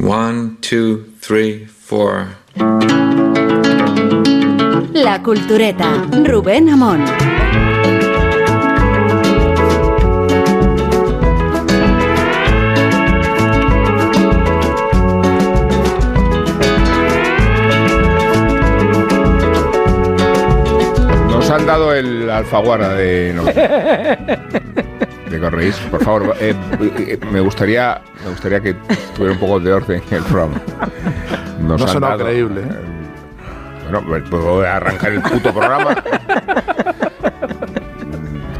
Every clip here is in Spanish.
One, two, three, four. La Cultureta, Rubén Amón. Nos han dado el alfaguara de... Correís. Por favor, eh, eh, me, gustaría, me gustaría que tuviera un poco de orden en el programa. Nos No suena creíble. eh, Bueno, pues a arrancar el puto programa.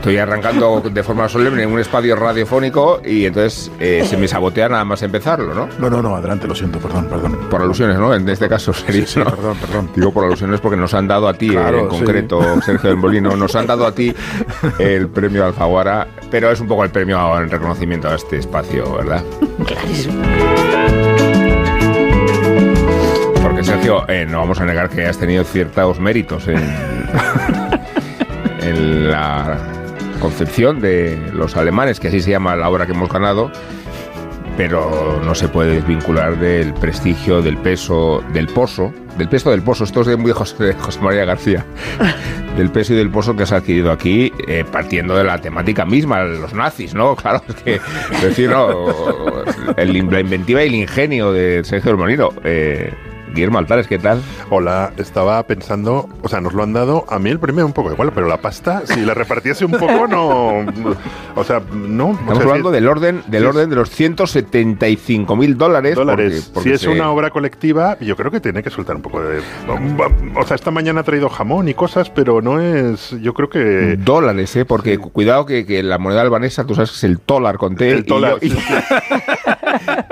Estoy arrancando de forma solemne en un espacio radiofónico y entonces eh, se me sabotea nada más empezarlo, ¿no? No, no, no, adelante, lo siento, perdón, perdón. Por alusiones, ¿no? En este caso sería. Sí, sí, ¿no? perdón, perdón. Digo por alusiones porque nos han dado a ti, Claro, eh, en sí. concreto, Sergio del Molino, nos han dado a ti el premio Alfaguara, pero es un poco el premio en reconocimiento a este espacio, ¿verdad? Porque Sergio, eh, no vamos a negar que has tenido ciertos méritos en, en la concepción de los alemanes, que así se llama la obra que hemos ganado, pero no se puede desvincular del prestigio, del peso, del pozo, del peso del pozo, esto es de muy José, de José María García, del peso y del pozo que has adquirido aquí, eh, partiendo de la temática misma, los nazis, ¿no? Claro, es que, es decir, no, el- la inventiva y el ingenio de Sergio del Molino. Eh, Guillermo Altares, ¿qué tal? Hola, estaba pensando, o sea, nos lo han dado a mí el premio un poco igual, pero la pasta, si la repartiese un poco, no. O sea, no. Estamos hablando del orden, del orden de los 175 mil dólares. dólares. porque- porque si es se- una obra colectiva, yo creo que tiene que soltar un poco de. O sea, esta mañana ha traído jamón y cosas, pero no es. Yo creo que. Dólares, ¿eh? Porque cu- cuidado que, que la moneda albanesa, tú sabes que es el dólar con T. El dólar, Y, yo- sí, y-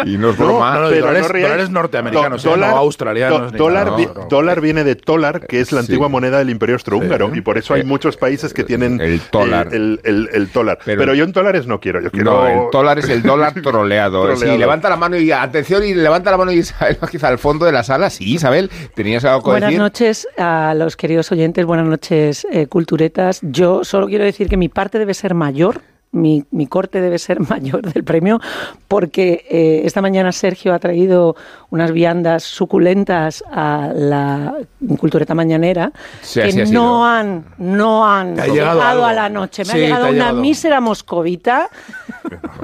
y no es broma. no, no, pero dólares- no dólares norteamericanos, Do- ¿eh? No australianos dólar, vi- dólar viene de tolar, que es la Sí. antigua moneda del Imperio Austrohúngaro, Sí. y por eso hay Eh, muchos países que tienen el dólar. eh, el, el- el dólar. Pero- Pero, yo en dólares no quiero. Yo quiero. No, el dólar es el dólar troleado. Troleado. Sí, levanta la mano y atención y levanta la mano y Isabel quizá al fondo de la sala. Sí, Isabel, tenías algo que Buenas decir. noches a los queridos oyentes, buenas noches eh, culturetas. Yo solo quiero decir que mi parte debe ser mayor. Mi, mi corte debe ser mayor del premio porque eh, esta mañana Sergio ha traído unas viandas suculentas a la cultureta mañanera Sí, que ha no han no han llegado a la noche. Me Sí, ha llegado ha una llegado. mísera moscovita,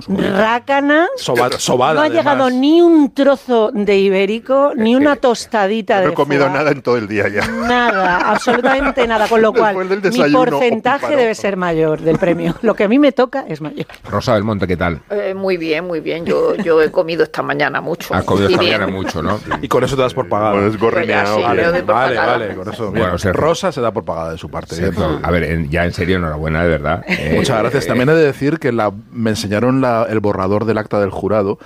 rácana. Soba- sobada, no ha además. llegado ni un trozo de ibérico, ni una tostadita de No he comido nada en todo el día ya. Nada, absolutamente nada. Con lo cual, mi porcentaje debe ser mayor del premio. Lo que a mí me toca es mayor. Rosa del Monte, ¿qué tal? Eh, muy bien, muy bien. Yo, yo he comido esta mañana mucho. Has comido Y esta bien. mañana mucho, ¿no? Y con eso te das por pagado. Bueno, es gorrineado. Pues sí, por Vale, pagada. vale, con eso. Bueno. Rosa se da por pagada de su parte. Sergio, a ver, en- ya en serio, enhorabuena, de verdad. Eh, Muchas gracias. También he de decir que la, me enseñaron la- el borrador del acta del jurado.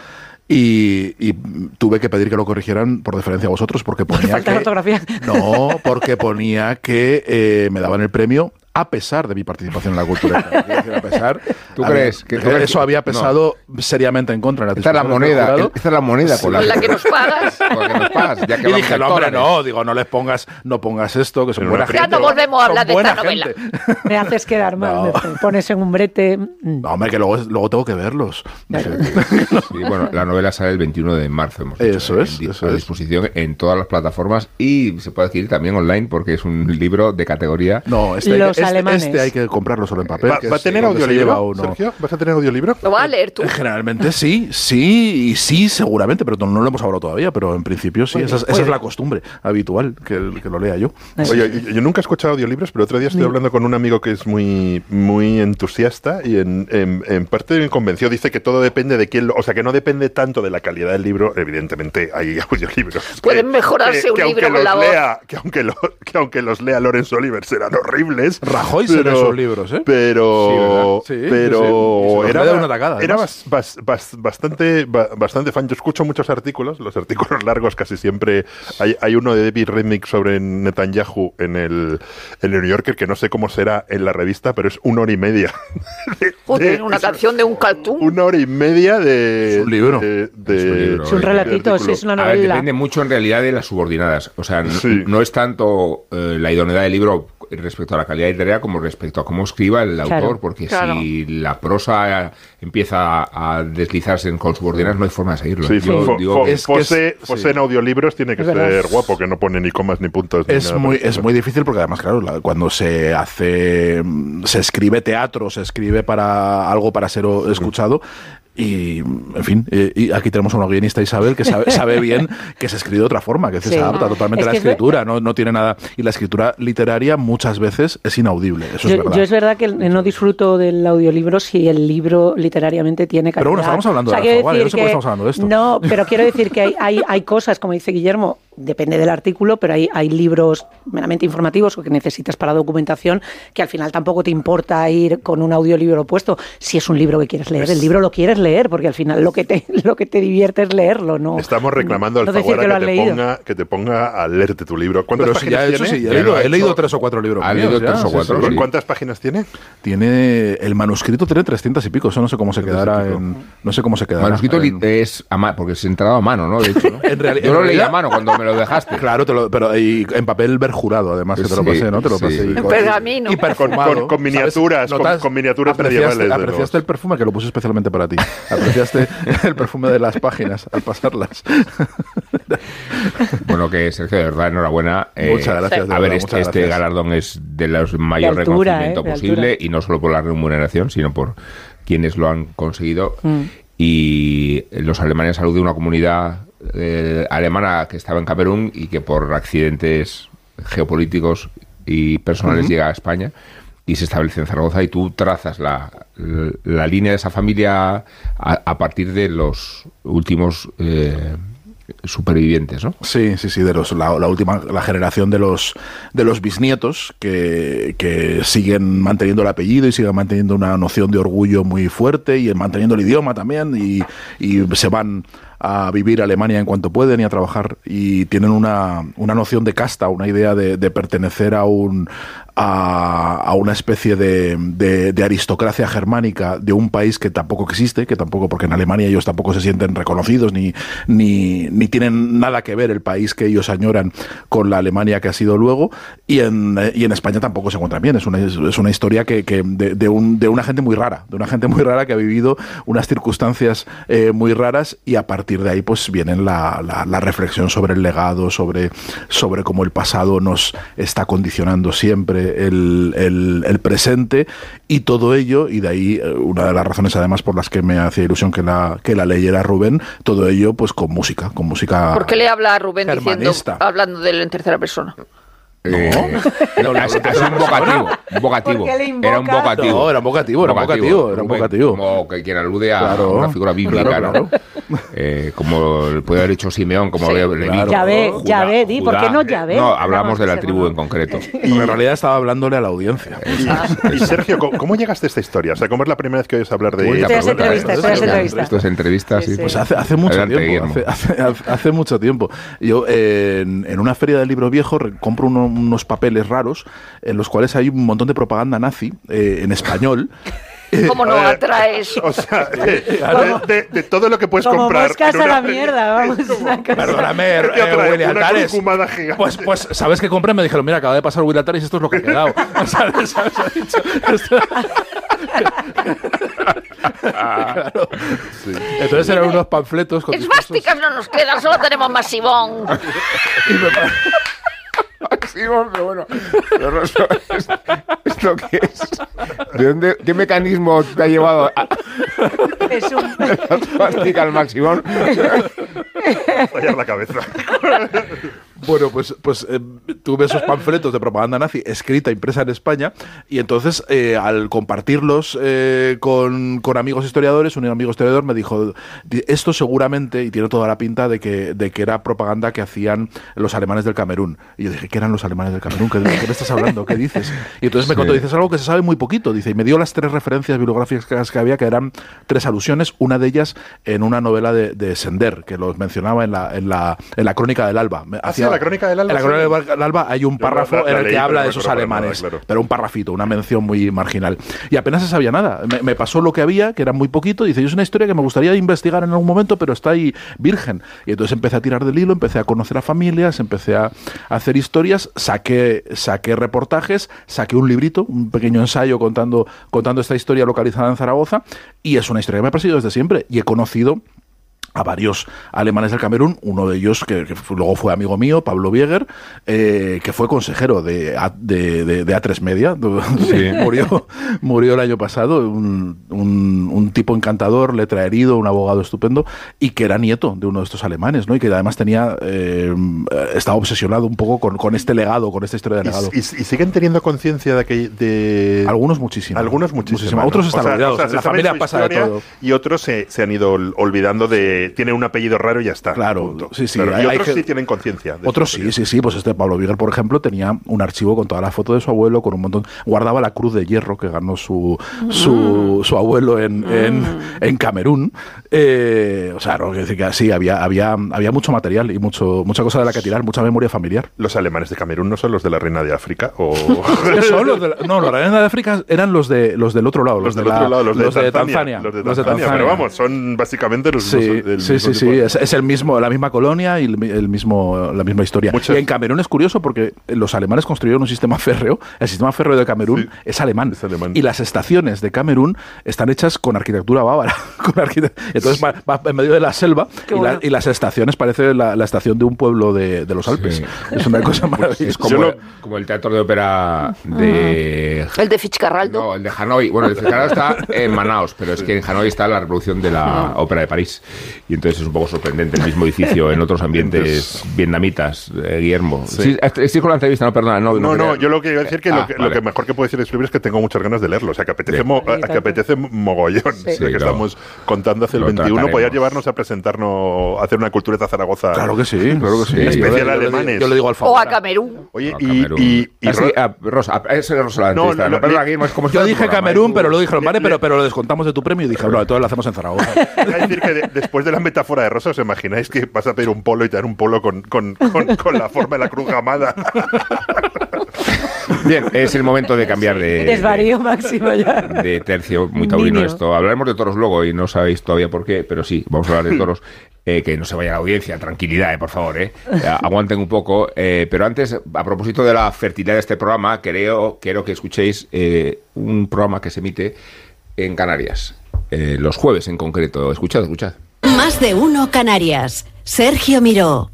Y, y tuve que pedir que lo corrigieran por deferencia a vosotros porque ponía falta de que, ortografía. no porque ponía que eh, me daban el premio a pesar de mi participación en la cultura. Decir, a pesar, ¿Tú había- crees que- tú crees eso que- había pesado seriamente en contra. Las esta es la moneda, esta es la moneda con la, la que nos pagas. con la que nos pagas, ya que Y dije, no, hombre, no, digo, no les pongas, no pongas esto, que son Pero buena no gente. Ya no volvemos a hablar de esta novela. gente. Me haces quedar mal. No. me pones en un brete. mm. No, hombre, que luego, luego tengo que verlos. Sí, bueno, la novela sale el 21 de marzo. Hemos Eso eh, es, en- eso a es. disposición en todas las plataformas y se puede adquirir también online porque es un libro de categoría. No, este, que- este- alemanes. este hay que comprarlo solo en papel. ¿Va, va a tener audiolibro, lleva uno. Sergio? ¿Vas a tener audiolibro? Lo vas a leer tú. Eh, Generalmente sí, sí y sí, seguramente, pero no lo hemos hablado todavía, pero en principio sí, esa, es- esa es la costumbre habitual, que, el- que lo lea yo. Oye, yo, yo nunca he escuchado audiolibros, pero otro día estoy hablando con un amigo que es muy, muy entusiasta y en, en- en parte me convenció. Dice que todo depende de quién lo. O sea, que no depende tanto de la calidad del libro. Evidentemente hay audiolibros. Pueden que- mejorarse que- un que libro con la voz. lea, que aunque, lo- que aunque los lea Lorenzo Oliver serán horribles. Rajoy se lee sus libros, ¿eh? Pero. Sí, ¿verdad? Sí, pero. sí, Era, una tacada, era además. bas- bas- bas- bastante, ba- bastante fan. Yo escucho muchos artículos, los artículos largos casi siempre. Hay, hay uno de David Redmick sobre Netanyahu en el, en el New Yorker que no sé cómo será en la revista, pero es una hora y media. de- Joder, de- una es canción de un cartoon. Una hora y media de. Es un libro. de- de- Es un libro, Es un de relatito, sí, es una A ver, novela. depende mucho en realidad de las subordinadas. O sea, no, Sí. no es tanto eh, la idoneidad del libro respecto a la calidad literaria como respecto a cómo escriba el Claro, autor, porque claro. si la prosa empieza a deslizarse con subordinadas no hay forma de seguirlo. Sí, Yo fo- digo fo- que- Es que Fose, es- Fose sí. en audiolibros tiene que ser guapo, que no pone ni comas ni puntos. ni Es nada muy, es muy difícil porque además, claro, la- cuando se hace, mm, se escribe teatro, se escribe para algo para ser escuchado. Y, en fin, eh, y aquí tenemos a una guionista Isabel que sabe, sabe bien que se escribe de otra forma, que se adapta totalmente Es a la escritura, no, no tiene nada. Y la escritura literaria muchas veces es inaudible, eso yo, es verdad. yo es verdad que no disfruto del audiolibro si el libro literariamente tiene calidad. Pero bueno, estamos hablando de quiero Alfaguara, yo no sé por qué estamos hablando de esto. No, pero quiero decir que hay, hay, hay cosas, como dice Guillermo, depende del artículo, pero hay, hay libros meramente informativos o que necesitas para documentación que al final tampoco te importa ir con un audiolibro puesto. Si es un libro que quieres leer, el libro lo quieres leer, porque al final lo que te, lo que te divierte es leerlo, ¿no? Estamos reclamando al no decir Alfaguara que que, te leído. ponga, que te ponga a leerte tu libro. ¿Cuántas Pero si ya páginas he hecho, tiene? sí, he Ya leído, lo ha he leído tres o cuatro libros. Ha leído ya, tres o cuatro, sí. sí. ¿Cuántas páginas tiene? Tiene el manuscrito tiene 300 y pico, eso no sé cómo se quedará en no sé cómo se quedará. Manuscrito en- es a ma- porque es entrado a mano, ¿no? De hecho, ¿no? En reali- Yo en lo leí realidad- a mano cuando me lo dejaste. Claro, te lo- pero y en papel verjurado, además, que te lo pasé, ¿no? Te lo sí. pasé. y pergamino. Y perfumado. Con- con miniaturas, con- miniaturas apreciaste, medievales apreciaste el perfume que lo puse especialmente para ti. Apreciaste el perfume de las páginas al pasarlas. Bueno, que Sergio, de verdad, enhorabuena. Eh, Muchas gracias, de a ver, verdad, este, este galardón es de los mayor De altura, reconocimiento ¿eh? De posible altura. y no solo por la remuneración, sino por quienes lo han conseguido. Mm. Y los alemanes salud de una comunidad eh, alemana que estaba en Camerún y que por accidentes geopolíticos y personales llega a España y se establece en Zaragoza y tú trazas la, la línea de esa familia a, a partir de los últimos eh, supervivientes, ¿no? Sí, sí, sí, de los, la, la última, la generación de los de los bisnietos que, que siguen manteniendo el apellido y siguen manteniendo una noción de orgullo muy fuerte y manteniendo el idioma también y, y se van a vivir Alemania en cuanto pueden y a trabajar. Y tienen una, una noción de casta, una idea de, de pertenecer a un a, una especie de, aristocracia germánica de un país que tampoco existe, que tampoco, porque en Alemania ellos tampoco se sienten reconocidos ni, ni, ni tienen nada que ver el país que ellos añoran con la Alemania que ha sido luego, y en, y en España tampoco se encuentran bien. Es una, es una historia que, que de, de un, de una gente muy rara, de una gente muy rara que ha vivido unas circunstancias eh, muy raras y a partir de ahí pues viene la, la- la reflexión sobre el legado, sobre, sobre cómo el pasado nos está condicionando siempre el, el- el presente y todo ello, y de ahí eh, una de las razones además por las que me hacía ilusión que la, que la leyera Rubén, todo ello pues con música, con música... ¿Por qué le habla a Rubén diciendo, hablando de él en tercera persona? Eh, no, sido un vocativo. Era un vocativo. No, era un vocativo, era un vocativo, era un vocativo. Como que quien alude a Claro, una figura bíblica, claro, ¿no? Eh, como puede haber hecho Simeón, como Sí, Ya ve, Judá, ya ve, di, ¿por qué no ya ve? No, hablamos de la tribu no. en concreto. En realidad estaba hablándole a la audiencia. Y Sergio, ¿cómo, llegaste a esta historia? O sea, ¿cómo es la primera vez que oyes hablar de ella? Esto es entrevista, esto es entrevista. Esto es entrevista, sí. Sí, sí. Pues hace, hace mucho Adelante, tiempo. Hace, hace- hace mucho tiempo. Yo eh, en, en una feria del libro viejo compro uno- unos papeles raros en los cuales hay un montón de propaganda nazi eh, en español. ¿Cómo no A ver, atraes? O sea, de, de- de todo lo que puedes Como comprar. moscas en a una la mierda, vamos. una cosa. Perdóname, ¿Qué te eh, atrae? Willy Una Altares. Pues, pues, ¿sabes qué compré? Me dijeron, mira, acaba de pasar Will Altares y esto es lo que ha quedado. ¿Sabes? ¿Sabes? Ha dicho, esto- Claro. Entonces eran unos panfletos con discursos- Esvásticas no nos quedan, solo tenemos masivón. y me Sí, pero bueno. pero no sé, es- ¿Esto qué es? ¿De dónde, ¿Qué mecanismo te ha llevado a Es un- al máximo? Fallar la cabeza. Bueno, pues, pues eh, tuve esos panfletos de propaganda nazi escrita, impresa en España, y entonces eh, al compartirlos eh, con, con amigos historiadores, un amigo historiador me dijo, "Di- esto seguramente, y tiene toda la pinta de que, de que era propaganda que hacían los alemanes del Camerún. Y yo dije, ¿qué eran los alemanes del Camerún? ¿Qué, de qué me estás hablando? ¿Qué dices? Y entonces me contó, dices algo que se sabe muy poquito, dice, y me dio las tres referencias bibliográficas que había, que eran tres alusiones, una de ellas en una novela de, de Sender, que los mencionaba en la, en la, en la crónica del Alba. ¿Ah, hacía en la crónica del alba. En la crónica del alba hay un párrafo la- la en el que habla de esos nada, alemanes, claro. pero un parrafito, una mención muy marginal. Y apenas se sabía nada. Me, me pasó lo que había, que era muy poquito. Dice, es una historia que me gustaría investigar en algún momento, pero está ahí virgen. Y entonces empecé a tirar del hilo, empecé a conocer a familias, empecé a, a hacer historias, saqué, saqué reportajes, saqué un librito, un pequeño ensayo contando, contando esta historia localizada en Zaragoza. Y es una historia que me ha perseguido desde siempre. Y he conocido a varios alemanes del Camerún, uno de ellos que, que luego fue amigo mío, Pablo Bieger, eh, que fue consejero de, A- de, de- de A3 Media, murió, murió el año pasado, un, un- un tipo encantador, letra herido, un abogado estupendo, y que era nieto de uno de estos alemanes, ¿no? y que además tenía, eh, estaba obsesionado un poco con, con este legado, con esta historia de Y, legado. y- y siguen teniendo conciencia de que de Algunos muchísimo. algunos muchísimo, ¿no? Otros están O sea, olvidados. o sea, la familia pasa de todo. Y otros se, se han ido ol- olvidando de tienen un apellido raro y ya está. Claro, punto. sí, sí, Claro, y hay otros que- sí tienen conciencia. de Otros sí, sí, sí. Pues este Pablo Viguer, por ejemplo, tenía un archivo con toda la foto de su abuelo, con un montón. Guardaba la cruz de hierro que ganó su, su, su abuelo en, en, en Camerún. Eh, o sea, no, decir que sí, había, había, había mucho material y mucho, mucha cosa de la que tirar, mucha memoria familiar. Los alemanes de Camerún no son los de la reina de África o Son los de la- no, los reinos de África eran los, de, los del otro lado, los, los del de, la- otro lado, los de, los de Tanzania, Tanzania. Los de los de Tanzania. Pero vamos, son básicamente los Sí, mismos- sí, mismo sí, sí, es, es el mismo, la misma colonia y el, mi- el mismo, la misma historia. Muchas- Y en Camerún es curioso porque los alemanes construyeron un sistema férreo. El sistema férreo de Camerún Sí, es, alemán. es alemán. Y las estaciones de Camerún están hechas con arquitectura bávara. con arquite- Entonces va, va en medio de la selva y, la- bueno. y las estaciones parece la, la estación de un pueblo de, de los Alpes. Sí. Es una cosa Es maravillosa. como, lo- como el teatro de ópera de... El de Fitzcarraldo. No, el de Hanoi. Bueno, el de Fitzcarraldo está en Manaos, pero es que en Hanoi está la reproducción de la ópera de París. Y entonces es un poco sorprendente el mismo edificio en otros ambientes vietnamitas, eh, Guillermo. Sí. estoy con la entrevista, no, perdona. No, No, yo lo que iba a decir que, Ah, lo, que lo que mejor que puedo decir de escribir es que tengo muchas ganas de leerlo. O sea, que apetece, mo- Sí, a- que apetece mogollón. Sí, que estamos contando hace el lo 21. trataremos. Podías llevarnos a presentarnos, a hacer una cultura de Zaragoza. Claro que sí, claro que sí. Especial yo le- alemanes. Yo le digo al O favor. a Camerún. Oye, No, y, Camerún. y, y Ah, sí, Ro- ah, Rosa, ah, ese es Rosa la No, entrevista. no, No, es como Yo está el dije programa, Camerún, ¿eh? pero luego dijeron, Le- vale, le- pero, pero lo descontamos de tu premio. Y dije, no, entonces lo hacemos en Zaragoza. A decir que de- después de la metáfora de Rosa, ¿os imagináis que vas a pedir un polo y te dan un polo con, con, con, con la forma de la cruz gamada? Bien, es el momento de cambiar de... Desvarío máximo ya. de tercio, muy taurino Niño. esto. Hablaremos de toros luego y no sabéis todavía por qué, pero sí, vamos a hablar de toros. Eh, que no se vaya la audiencia, tranquilidad, eh, por favor, eh. Eh, aguanten un poco. eh, pero antes, a propósito de la fertilidad de este programa, creo, quiero que escuchéis eh, un programa que se emite en Canarias, eh, los jueves en concreto. Escuchad, escuchad. Más de uno Canarias. Sergio Miró.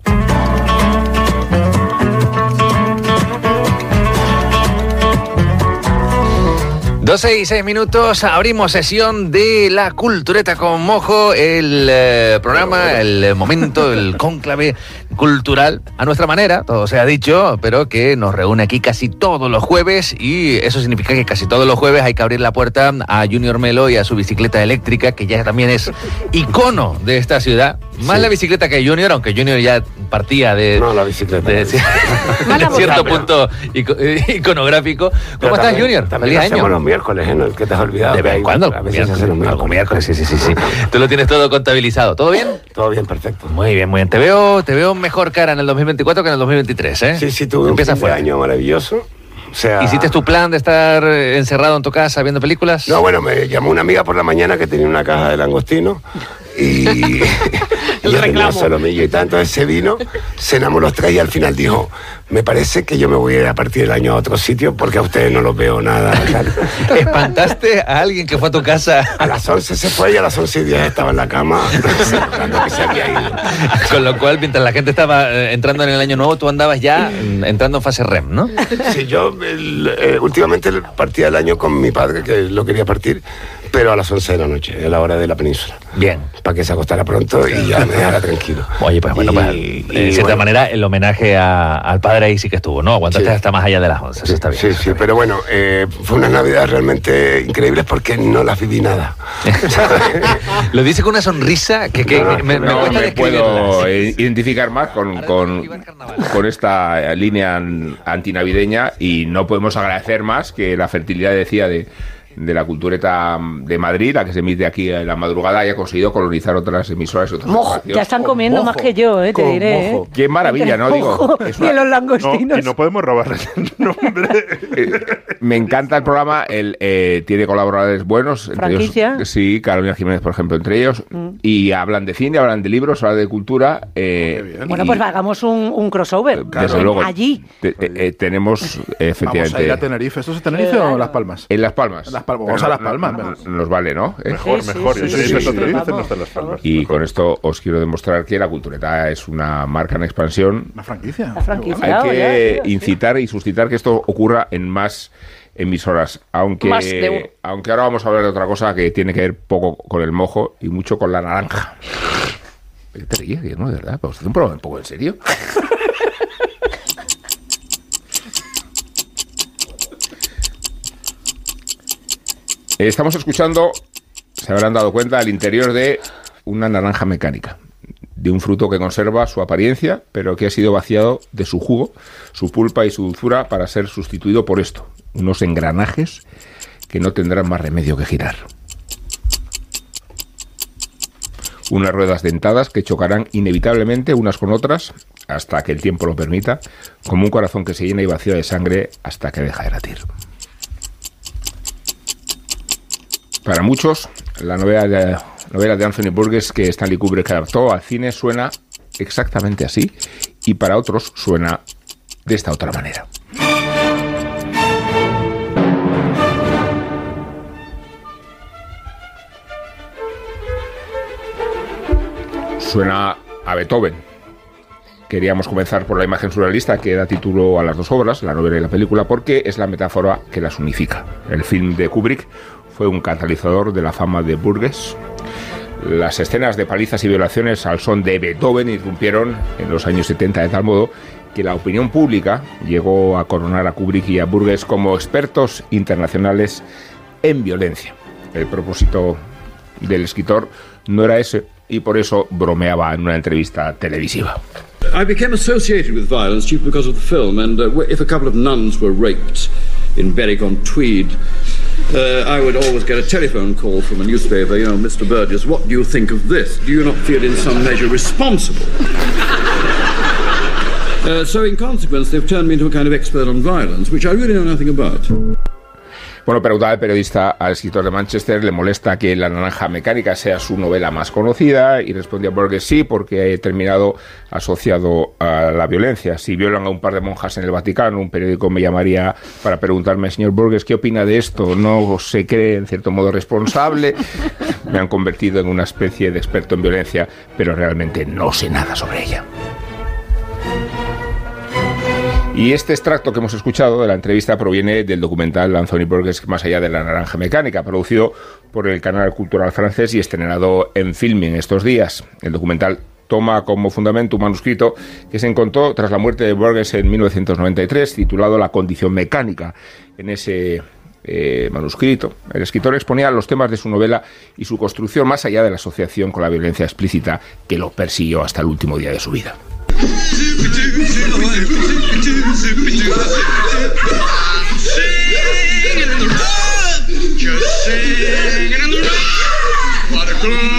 12 y 6 minutos, abrimos sesión de la cultureta con mojo, el eh, programa, el momento, el cónclave cultural, a nuestra manera, todo se ha dicho, pero que nos reúne aquí casi todos los jueves y eso significa que casi todos los jueves hay que abrir la puerta a Junior Melo y a su bicicleta eléctrica, que ya también es icono de esta ciudad. Más la bicicleta que Junior, aunque Junior ya partía de, No, la bicicleta. de, de cierto punto ico- iconográfico. ¿Cómo Pero estás, también- Junior? También Feliz año. Miércoles, ¿eh? ¿No? ¿Qué te has olvidado? De vez en cuando. A veces hacen los miércoles. miércoles, sí, sí, sí, sí. Tú lo tienes todo contabilizado. ¿Todo bien? Todo bien, perfecto. Muy bien, muy bien. Te veo, te veo mejor cara en el 2024 que en el 2023, ¿eh? Sí, sí, tuve un Empieza fin de fuerte. año maravilloso. O sea... ¿Hiciste tu plan de estar encerrado en tu casa viendo películas? No, bueno, me llamó una amiga por la mañana que tenía una caja de langostino y, tenía solomillo y tal, entonces se vino, cenamos los tres y al final dijo, me parece que yo me voy a ir a partir del año a otro sitio porque a ustedes no los veo nada. tal". ¿Espantaste a alguien que fue a tu casa? A las 11 se fue y a las 11 y 10 estaba en la cama que se había ido. Con lo cual, mientras la gente estaba eh, entrando en el año nuevo, tú andabas ya mm, entrando en fase REM, ¿no? Sí, yo el- eh, últimamente partía el año con mi padre, que lo quería partir, pero a las 11 de la noche, a la hora de la península. Bien. Para que se acostara pronto y ya me dejara tranquilo. Oye, pues bueno, Y- pues, y de cierta bueno, manera, el homenaje a- al padre ahí sí que estuvo, ¿no? Aguantaste Sí. hasta más allá de las 11, eso está bien. Sí, sí, pero bueno, eh, fue una Navidad realmente increíble porque no las viví nada. Lo dice con una sonrisa que, que No, no, me, No cuesta me puedo Sí, eh, sí, sí. identificar más con, con, con esta línea an- antinavideña y no podemos agradecer más que la fertilidad, decía, de, de la cultureta de Madrid, la que se emite aquí en la madrugada, y ha conseguido colonizar otras emisoras y Mojo, espacios. ya están comiendo mojo, más que yo, eh, te diré. mojo. eh. Qué maravilla, ¿no? Digo, es y una- los No, langostinos. y no podemos robarles el nombre. Eh, me encanta el programa, él eh, tiene colaboradores buenos. entre ¿Franquicia? ellos, sí, Carolina Jiménez, por ejemplo, entre ellos. Y hablan de cine, hablan de libros, hablan de cultura. eh. Bueno, y- pues hagamos un, un crossover. Desde luego. Allí. te- tenemos, Vamos efectivamente. a ir a Tenerife. ¿Esto es Tenerife o Las Palmas? En Las Palmas. Las Palmas, vamos a Las no- Palmas, no-. Nos vale, ¿no? ¿Eh? Mejor, mejor. Y no con esto os quiero demostrar que la cultureta es una marca en expansión. Una franquicia. La franquicia. Hay que ya, ya, incitar y suscitar que esto ocurra en más emisoras, aunque Más de uno. aunque ahora vamos a hablar de otra cosa que tiene que ver poco con el mojo y mucho con la naranja. ¿Qué te ríes, Guillermo, de verdad? ¿Vamos a hacer un programa un poco en serio? Estamos escuchando, se habrán dado cuenta, al interior de una naranja mecánica, de un fruto que conserva su apariencia, pero que ha sido vaciado de su jugo, su pulpa y su dulzura para ser sustituido por esto, unos engranajes que no tendrán más remedio que girar. Unas ruedas dentadas que chocarán inevitablemente unas con otras hasta que el tiempo lo permita, como un corazón que se llena y vacía de sangre hasta que deja de latir. Para muchos, la novela de, novela de Anthony Burgess que Stanley Kubrick adaptó al cine suena exactamente así y para otros suena de esta otra manera. Suena a Beethoven. Queríamos comenzar por la imagen surrealista que da título a las dos obras, la novela y la película, porque es la metáfora que las unifica. El film de Kubrick fue un catalizador de la fama de Burgess. Las escenas de palizas y violaciones al son de Beethoven irrumpieron en los años 70 de tal modo que la opinión pública llegó a coronar a Kubrick y a Burgess como expertos internacionales en violencia. El propósito del escritor no era ese y por eso bromeaba en una entrevista televisiva. I became associated with violence chiefly because of the film, and uh, if a couple of nuns were raped in Berwick-on-Tweed, uh, I would always get a telephone call from a newspaper, you know, Mr. Burgess, what do you think of this? Do you not feel in some measure responsible? Uh, so, in consequence, they've turned me into a kind of expert on violence, which I really know nothing about. Bueno, preguntaba el periodista al escritor de Manchester, ¿le molesta que La Naranja Mecánica sea su novela más conocida? Y respondía Burgess sí, porque he terminado asociado a la violencia. Si violan a un par de monjas en el Vaticano, un periódico me llamaría para preguntarme, señor Burgess, ¿qué opina de esto? ¿No se cree en cierto modo responsable? Me han convertido en una especie de experto en violencia, pero realmente no sé nada sobre ella. Y este extracto que hemos escuchado de la entrevista proviene del documental Anthony Burgess Más allá de la naranja mecánica, producido por el canal cultural francés y estrenado en filming estos días. El documental toma como fundamento un manuscrito que se encontró tras la muerte de Burgess en 1993, titulado La condición mecánica. En ese eh, manuscrito, el escritor exponía los temas de su novela y su construcción más allá de la asociación con la violencia explícita que lo persiguió hasta el último día de su vida. doo zoopy doo I'm singing in the rain, just singing in the rain. What a good.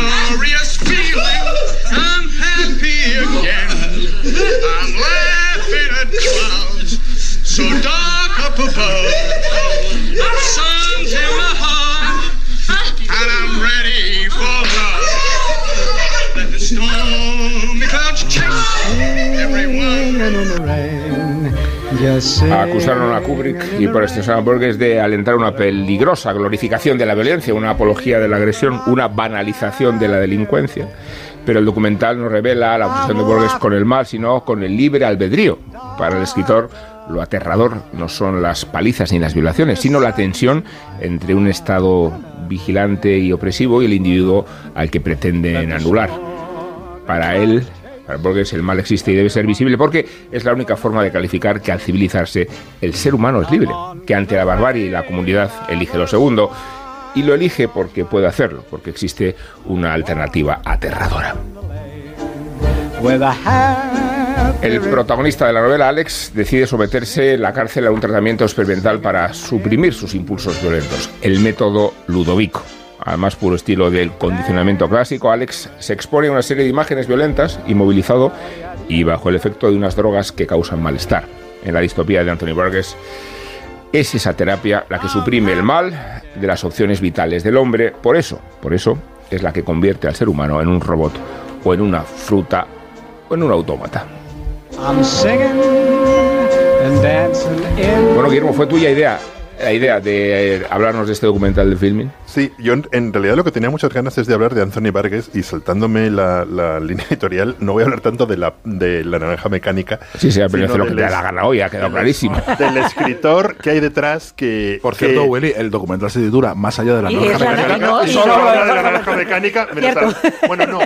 Acusaron a Kubrick y por extensión a Burgess de alentar una peligrosa glorificación de la violencia, una apología de la agresión, una banalización de la delincuencia. Pero el documental no revela la obsesión de Burgess con el mal, sino con el libre albedrío. Para el escritor, lo aterrador no son las palizas ni las violaciones, sino la tensión entre un Estado vigilante y opresivo y el individuo al que pretenden anular. Para él, para Burgess, el mal existe y debe ser visible porque es la única forma de calificar que al civilizarse el ser humano es libre, que ante la barbarie y la comunidad elige lo segundo. Y lo elige porque puede hacerlo, porque existe una alternativa aterradora. El protagonista de la novela, Alex, decide someterse en la cárcel a un tratamiento experimental para suprimir sus impulsos violentos, el método Ludovico. Al más puro estilo del condicionamiento clásico, Alex se expone a una serie de imágenes violentas, inmovilizado y bajo el efecto de unas drogas que causan malestar. En la distopía de Anthony Burgess, es esa terapia la que suprime el mal de las opciones vitales del hombre. Por eso, por eso, es la que convierte al ser humano en un robot o en una fruta o en un autómata. Bueno, Guillermo, fue tuya idea la idea de eh, hablarnos de este documental de filming. Sí, yo en, en realidad lo que tenía muchas ganas es de hablar de Anthony Vargas y saltándome la, la línea editorial, no voy a hablar tanto de la, de la naranja mecánica. Sí, sí, pero hace lo que del te da la gana hoy, ha quedado del- clarísimo. Del escritor que hay detrás que... Por que- cierto, Willy, el documental se titula Más allá de la naranja mecánica. Y solo no- habla de la naranja mecánica. Bueno, no,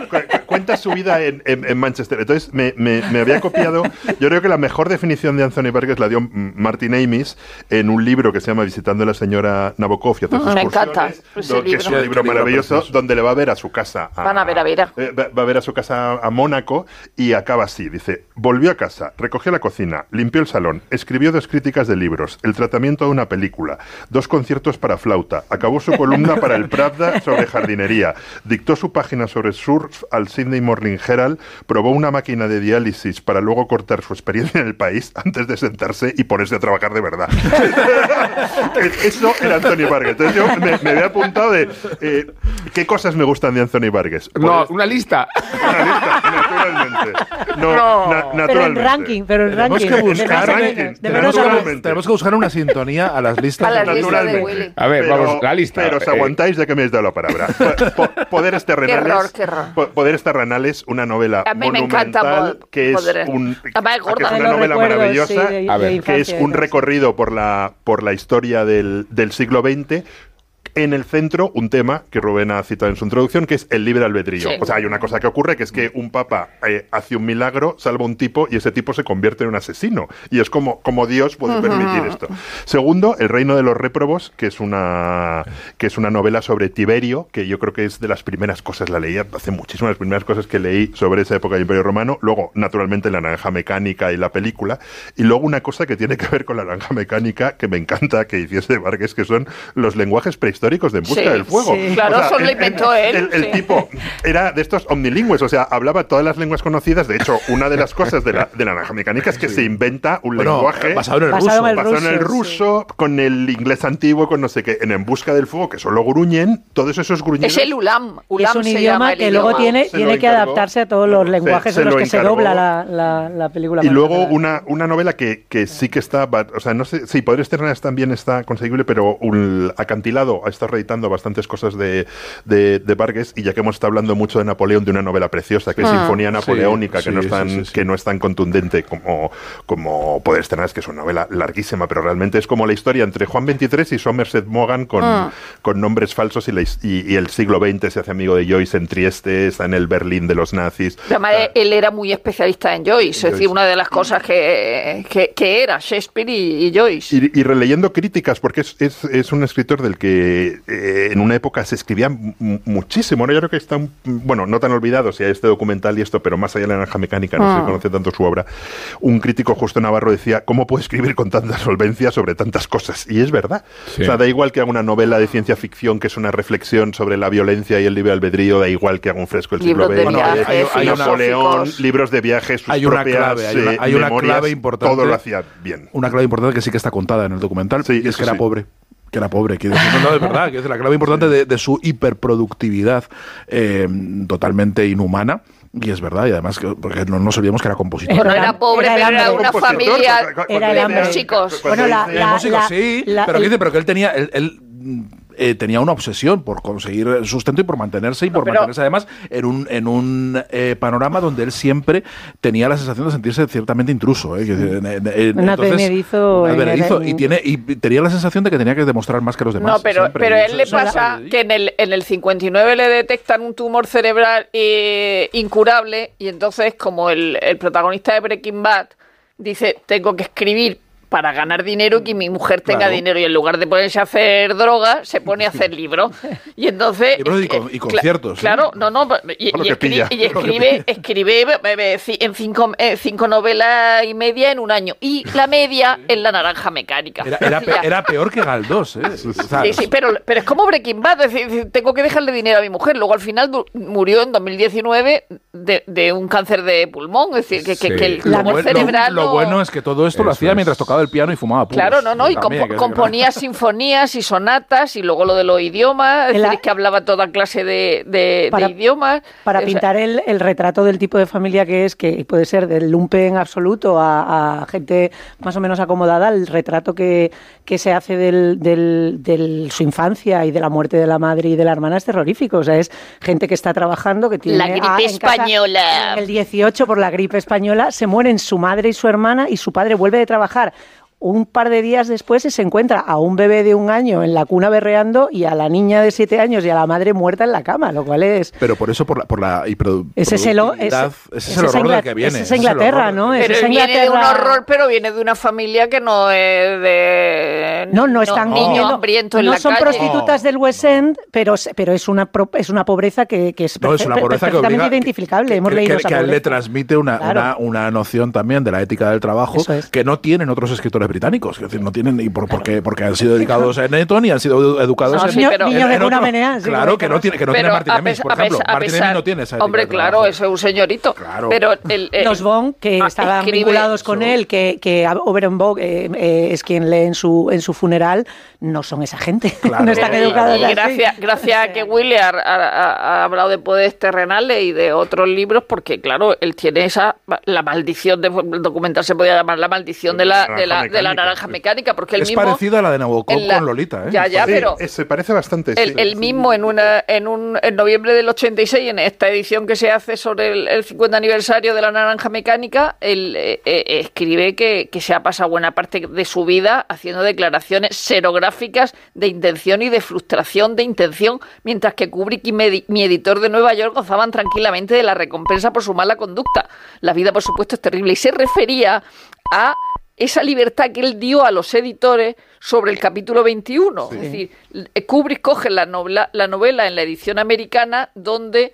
cuenta su vida en, en- en Manchester. Entonces, me, me- me había copiado. Yo creo que la mejor definición de Anthony Burgess la dio mm, Martin Amis en un libro que se llama Visitando a la señora Nabokov y hace sus Me encanta ese do- que es un libro. libro maravilloso donde le va a ver a su casa. a- Van a ver a Vera. eh, va, va a ver a su casa a Mónaco y acaba así. Dice, volvió a casa, recogió la cocina, limpió el salón, escribió dos críticas de libros, el tratamiento de una película, dos conciertos para flauta, acabó su columna para el Pravda sobre jardinería, dictó su página sobre surf al Sydney Morning Herald, probó una máquina de diálisis para luego cortar su experiencia en el país antes de sentarse y ponerse a trabajar de verdad. Eso era Anthony Vargas. Entonces yo me, me había apuntado de eh, qué cosas me gustan de Anthony Vargas. No, una lista. Una lista, naturalmente. No, No. na- Pero en ranking, pero en Tenemos ranking. que buscar, más o ranking. menos, de Tenemos menos que a más. buscar- Tenemos que buscar una sintonía a las listas. A las de- listas de Naturalmente. Willy. A ver, Pero- vamos, la lista. Pero os Eh, aguantáis ya que me habéis dado la palabra. Po- po- Poderes terrenales. Qué error, qué error. Po- Poderes terrenales, una novela A mí me encanta monumental po- que es, un, que es una novela maravillosa. sí, de- A ver, de que es un recorrido por la, por la historia del, del siglo XX. En el centro, un tema que Rubén ha citado en su introducción, que es el libre albedrío. Sí. O sea, hay una cosa que ocurre, que es que un papa eh, hace un milagro, salva a un tipo y ese tipo se convierte en un asesino. Y es como, como Dios puede permitir esto. Segundo, El reino de los réprobos, que es una que es una novela sobre Tiberio, que yo creo que es de las primeras cosas, la leí hace muchísimas las primeras cosas que leí sobre esa época del Imperio Romano. Luego, naturalmente, la naranja mecánica y la película. Y luego una cosa que tiene que ver con la naranja mecánica, que me encanta que hiciese Vargas, que son los lenguajes prehistóricos de En busca Sí, del fuego. sí. Claro, eso lo inventó él, El, el sí. tipo era de estos omnilingües, o sea, hablaba todas las lenguas conocidas. De hecho, una de las cosas de la, de la naranja mecánica es que se inventa un Bueno, lenguaje basado en el Basado ruso. en el basado en el ruso, ruso, con el inglés antiguo, con no sé qué, en En Busca del Fuego, que solo gruñen, todos esos gruñidos. Es el ULAM. ULAM es un se idioma que luego idioma. tiene, Se tiene que encargó. adaptarse a todos los lenguajes se en los lo que se encargó. dobla la, la, la película. Y luego una, una novela que, que sí que está, o sea, no sé, sí, Poderes Terrenales también está conseguible, pero un acantilado ha estado reeditando bastantes cosas de, de, de Vargas y ya que hemos estado hablando mucho de Napoleón, de una novela preciosa que es Ah. Sinfonía Napoleónica, que, sí, no es tan, sí, sí. que no es tan contundente como, como Poderes Terrenales, que es una novela larguísima, pero realmente es como la historia entre Juan XXIII y Somerset Maugham con, Ah. con nombres falsos y, la y, y el siglo XX se hace amigo de Joyce en Trieste, está en el Berlín de los nazis. Además, él era muy especialista en Joyce, es decir, una de las cosas que, que, que era Shakespeare y, y Joyce. Y, y releyendo críticas, porque es, es, es un escritor del que eh, en una época se escribía mu- muchísimo. ¿no? Yo creo que está, un- bueno, no tan olvidado si hay este documental y esto, pero más allá de la naranja mecánica, no Ah. se conoce tanto su obra. Un crítico justo Navarro decía, ¿cómo puede escribir con tanta solvencia sobre tantas cosas? Y es verdad. Sí. O sea, da igual que haga una novela de ciencia ficción que es una reflexión sobre la violencia y el libre albedrío, da igual que haga un fresco del Libros siglo de XX, hay- hay Napoleón, libros de viaje, sus Hay una propias clave, hay una- eh, hay una clave importante. todo lo hacía bien. Una clave importante que sí que está contada en el documental Sí, y es que era pobre. Que era pobre, que no, no, de verdad, que es la clave importante de, de su hiperproductividad eh, totalmente inhumana. Y es verdad, y además, que, porque no nos olvidemos que era compositor. Bueno, Era- era pobre, era pero era una familia dice- músicos. Bueno, la- la- músico sí, la- pero, pero que él tenía, él, él, eh, tenía una obsesión por conseguir sustento y por mantenerse y por pero- mantenerse además en un, en un eh, panorama donde él siempre tenía la sensación de sentirse ciertamente intruso. eh, Un advenedizo un en el- advenedizo, y, tiene, y tenía la sensación de que tenía que demostrar más que los demás. No, pero, siempre. pero a él le pasa que en el, en el 59 le detectan un tumor cerebral eh, incurable y entonces como el, el protagonista de Breaking Bad dice, tengo que escribir para ganar dinero y que mi mujer tenga Claro. dinero y en lugar de ponerse a hacer droga se pone a hacer libros y entonces Libros y con- y cla- conciertos, ¿eh? claro no no y, y escri- escribe escribe eh, eh, en cinco eh, cinco novelas y media en un año y la media en la naranja mecánica Era, era pe- era peor que Galdós, ¿eh? Sí, sí, pero, pero es como Breaking Bad, es decir, tengo que dejarle dinero a mi mujer. Luego al final murió en 2019 de, de un cáncer de pulmón, es decir, que, que- Sí. que el tumor lo- cerebral lo no- bueno es que todo esto lo hacía mientras tocaba el piano y fumaba puros. Claro, no, no, y También, compo- que- componía sinfonías y sonatas y luego lo de los idiomas, es decir, que hablaba toda clase de, de- Para- de idiomas. Para O sea, pintar el, el retrato del tipo de familia que es, que puede ser del lumpen absoluto a, a gente más o menos acomodada, el retrato que, que se hace del, del, del- su infancia y de la muerte de la madre y de la hermana es terrorífico. O sea, es gente que está trabajando, que tiene... La gripe ah, casa- española. el 18 por la gripe española, se mueren su madre y su hermana y su padre vuelve de trabajar. Un par de días después se encuentra a un bebé de un año en la cuna berreando y a la niña de siete años y a la madre muerta en la cama, lo cual es... Pero por eso, por la, por la Ese es el, ese- ese es el horror del que viene. ese es Inglaterra, horror. ¿no? Pero es viene de un Inglaterra. horror, pero viene de una familia que no es de... No, no están niño hambriento en no la son calle. prostitutas del West End, pero, pero es una es una pobreza que, que es, No, es una perfe- pobreza que perfectamente obliga, identificable. que, Hemos que- leído que- a él le transmite una, Claro. una, una noción también de la ética del trabajo es. que no tienen otros escritores británicos. Es decir, no tienen, y por, porque, porque han sido dedicados en Eton y han sido edu- educados No, en, sí, pero- en- de en otro- menea, sí, Claro, que no tiene, que no tiene Martin a Amis, por a ejemplo. a Martin Amis no tiene esa Hombre, claro, eso es un señorito. Claro. Pero el, el- Los Bond, que Ah, estaban escribe vinculados con eso. él, que, que Oberenbock eh, eh, es quien lee en su, en su funeral, no son esa gente. Claro. no están educados y gracias, gracias a que Willy ha, ha- ha hablado de poderes terrenales y de otros libros, porque claro, él tiene esa la maldición de el documental se podía llamar la maldición de la, de la, de la naranja mecánica, porque él Es mismo parecida a la de Nabokov la- con Lolita, ¿eh? Ya, ya, Sí, pero eh, se parece bastante. él, sí. él mismo en una en un en noviembre del 86 en esta edición que se hace sobre el, el 50 aniversario de la naranja mecánica él eh, eh, escribe que, que se ha pasado buena parte de su vida haciendo declaraciones serográficas de intención y de frustración de intención mientras que Kubrick y mi, mi editor de Nueva York gozaban tranquilamente de la recompensa por su mala conducta la vida por supuesto es terrible y se refería a esa libertad que él dio a los editores sobre el capítulo 21. Es decir, Kubrick coge la novela, la novela en la edición americana donde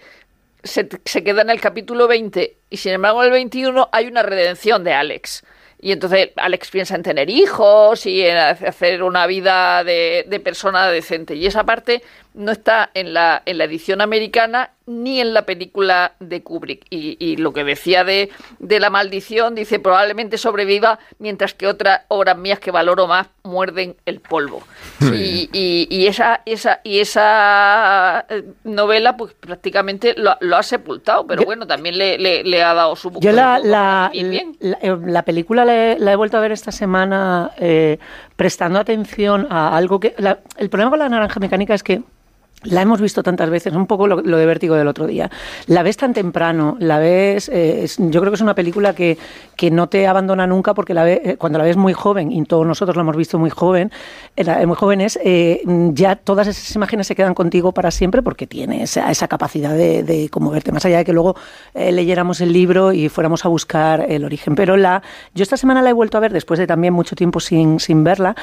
se, se queda en el capítulo 20 y sin embargo en el 21 hay una redención de Alex. Y entonces Alex piensa en tener hijos y en hacer una vida de, de persona decente. Y esa parte no está en la, en la edición americana ni en la película de Kubrick. Y, y lo que decía de, de la maldición, dice, probablemente sobreviva, mientras que otras obras mías que valoro más muerden el polvo. Y, y- y esa, esa, y esa eh, novela, pues prácticamente lo, lo ha sepultado, pero bueno, también le, le- le ha dado su Yo la, la, bien. la, eh, la película la he, la he vuelto a ver esta semana eh, prestando atención a algo que... la- el problema con la naranja mecánica es que la hemos visto tantas veces, un poco lo, de vértigo del otro día. La ves tan temprano, la ves. eh, yo creo que es una película que, que no te abandona nunca porque la ve- eh, cuando la ves muy joven, y todos nosotros la hemos visto muy joven, eh, muy jóvenes, ya todas esas imágenes se quedan contigo para siempre porque tiene esa, capacidad de, de conmoverte, más allá de que luego leyéramos el libro y fuéramos a buscar el origen. Pero la, yo esta semana la he vuelto a ver después de también mucho tiempo sin, sin verla.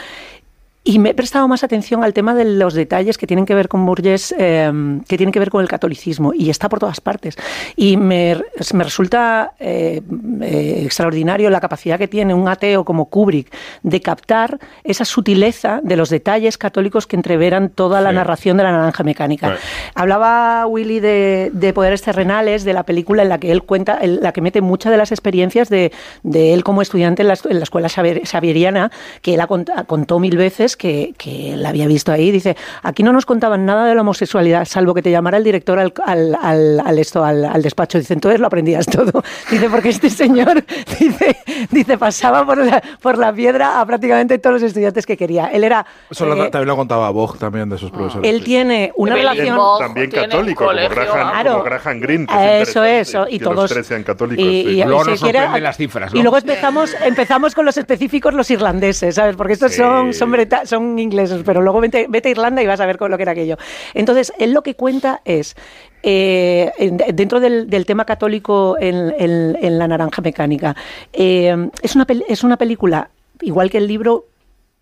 Y me he prestado más atención al tema de los detalles que tienen que ver con Burgess, eh, que tienen que ver con el catolicismo, y está por todas partes. Y me, me resulta eh, eh, extraordinario la capacidad que tiene un ateo como Kubrick de captar esa sutileza de los detalles católicos que entreveran toda la Sí. narración de la naranja mecánica. Right. Hablaba Willy de, de Poderes Terrenales, de la película en la que él cuenta, en la que mete muchas de las experiencias de, de él como estudiante en la, en la escuela xavier- xavieriana, que él contó mil veces que, que él había visto ahí. Dice, aquí no nos contaban nada de la homosexualidad, salvo que te llamara el director al, al, al- al esto, al, al despacho. Dice, entonces lo aprendías todo. Dice, porque este señor, dice, dice pasaba por la, por la piedra a prácticamente todos los estudiantes que quería. Él era... Eso lo- eh, también lo contaba Bog también de sus profesores. él sí. tiene una Evelyn relación... Bog También católico, como Graham, Claro. como Graham Greene. que es Eso interesante, eso, y que todos. Los tres sean católicos. y, sí. y- Luego nos sorprenden las cifras, ¿no? Y luego empezamos, empezamos con los específicos, los irlandeses, ¿sabes? Porque estos Sí. son, son, son ingleses, pero luego vete, a Irlanda y vas a ver lo que era aquello. Entonces, él lo que cuenta es. eh, en- dentro del, tema católico en, La Naranja Mecánica, eh, es, una, es una película igual que el libro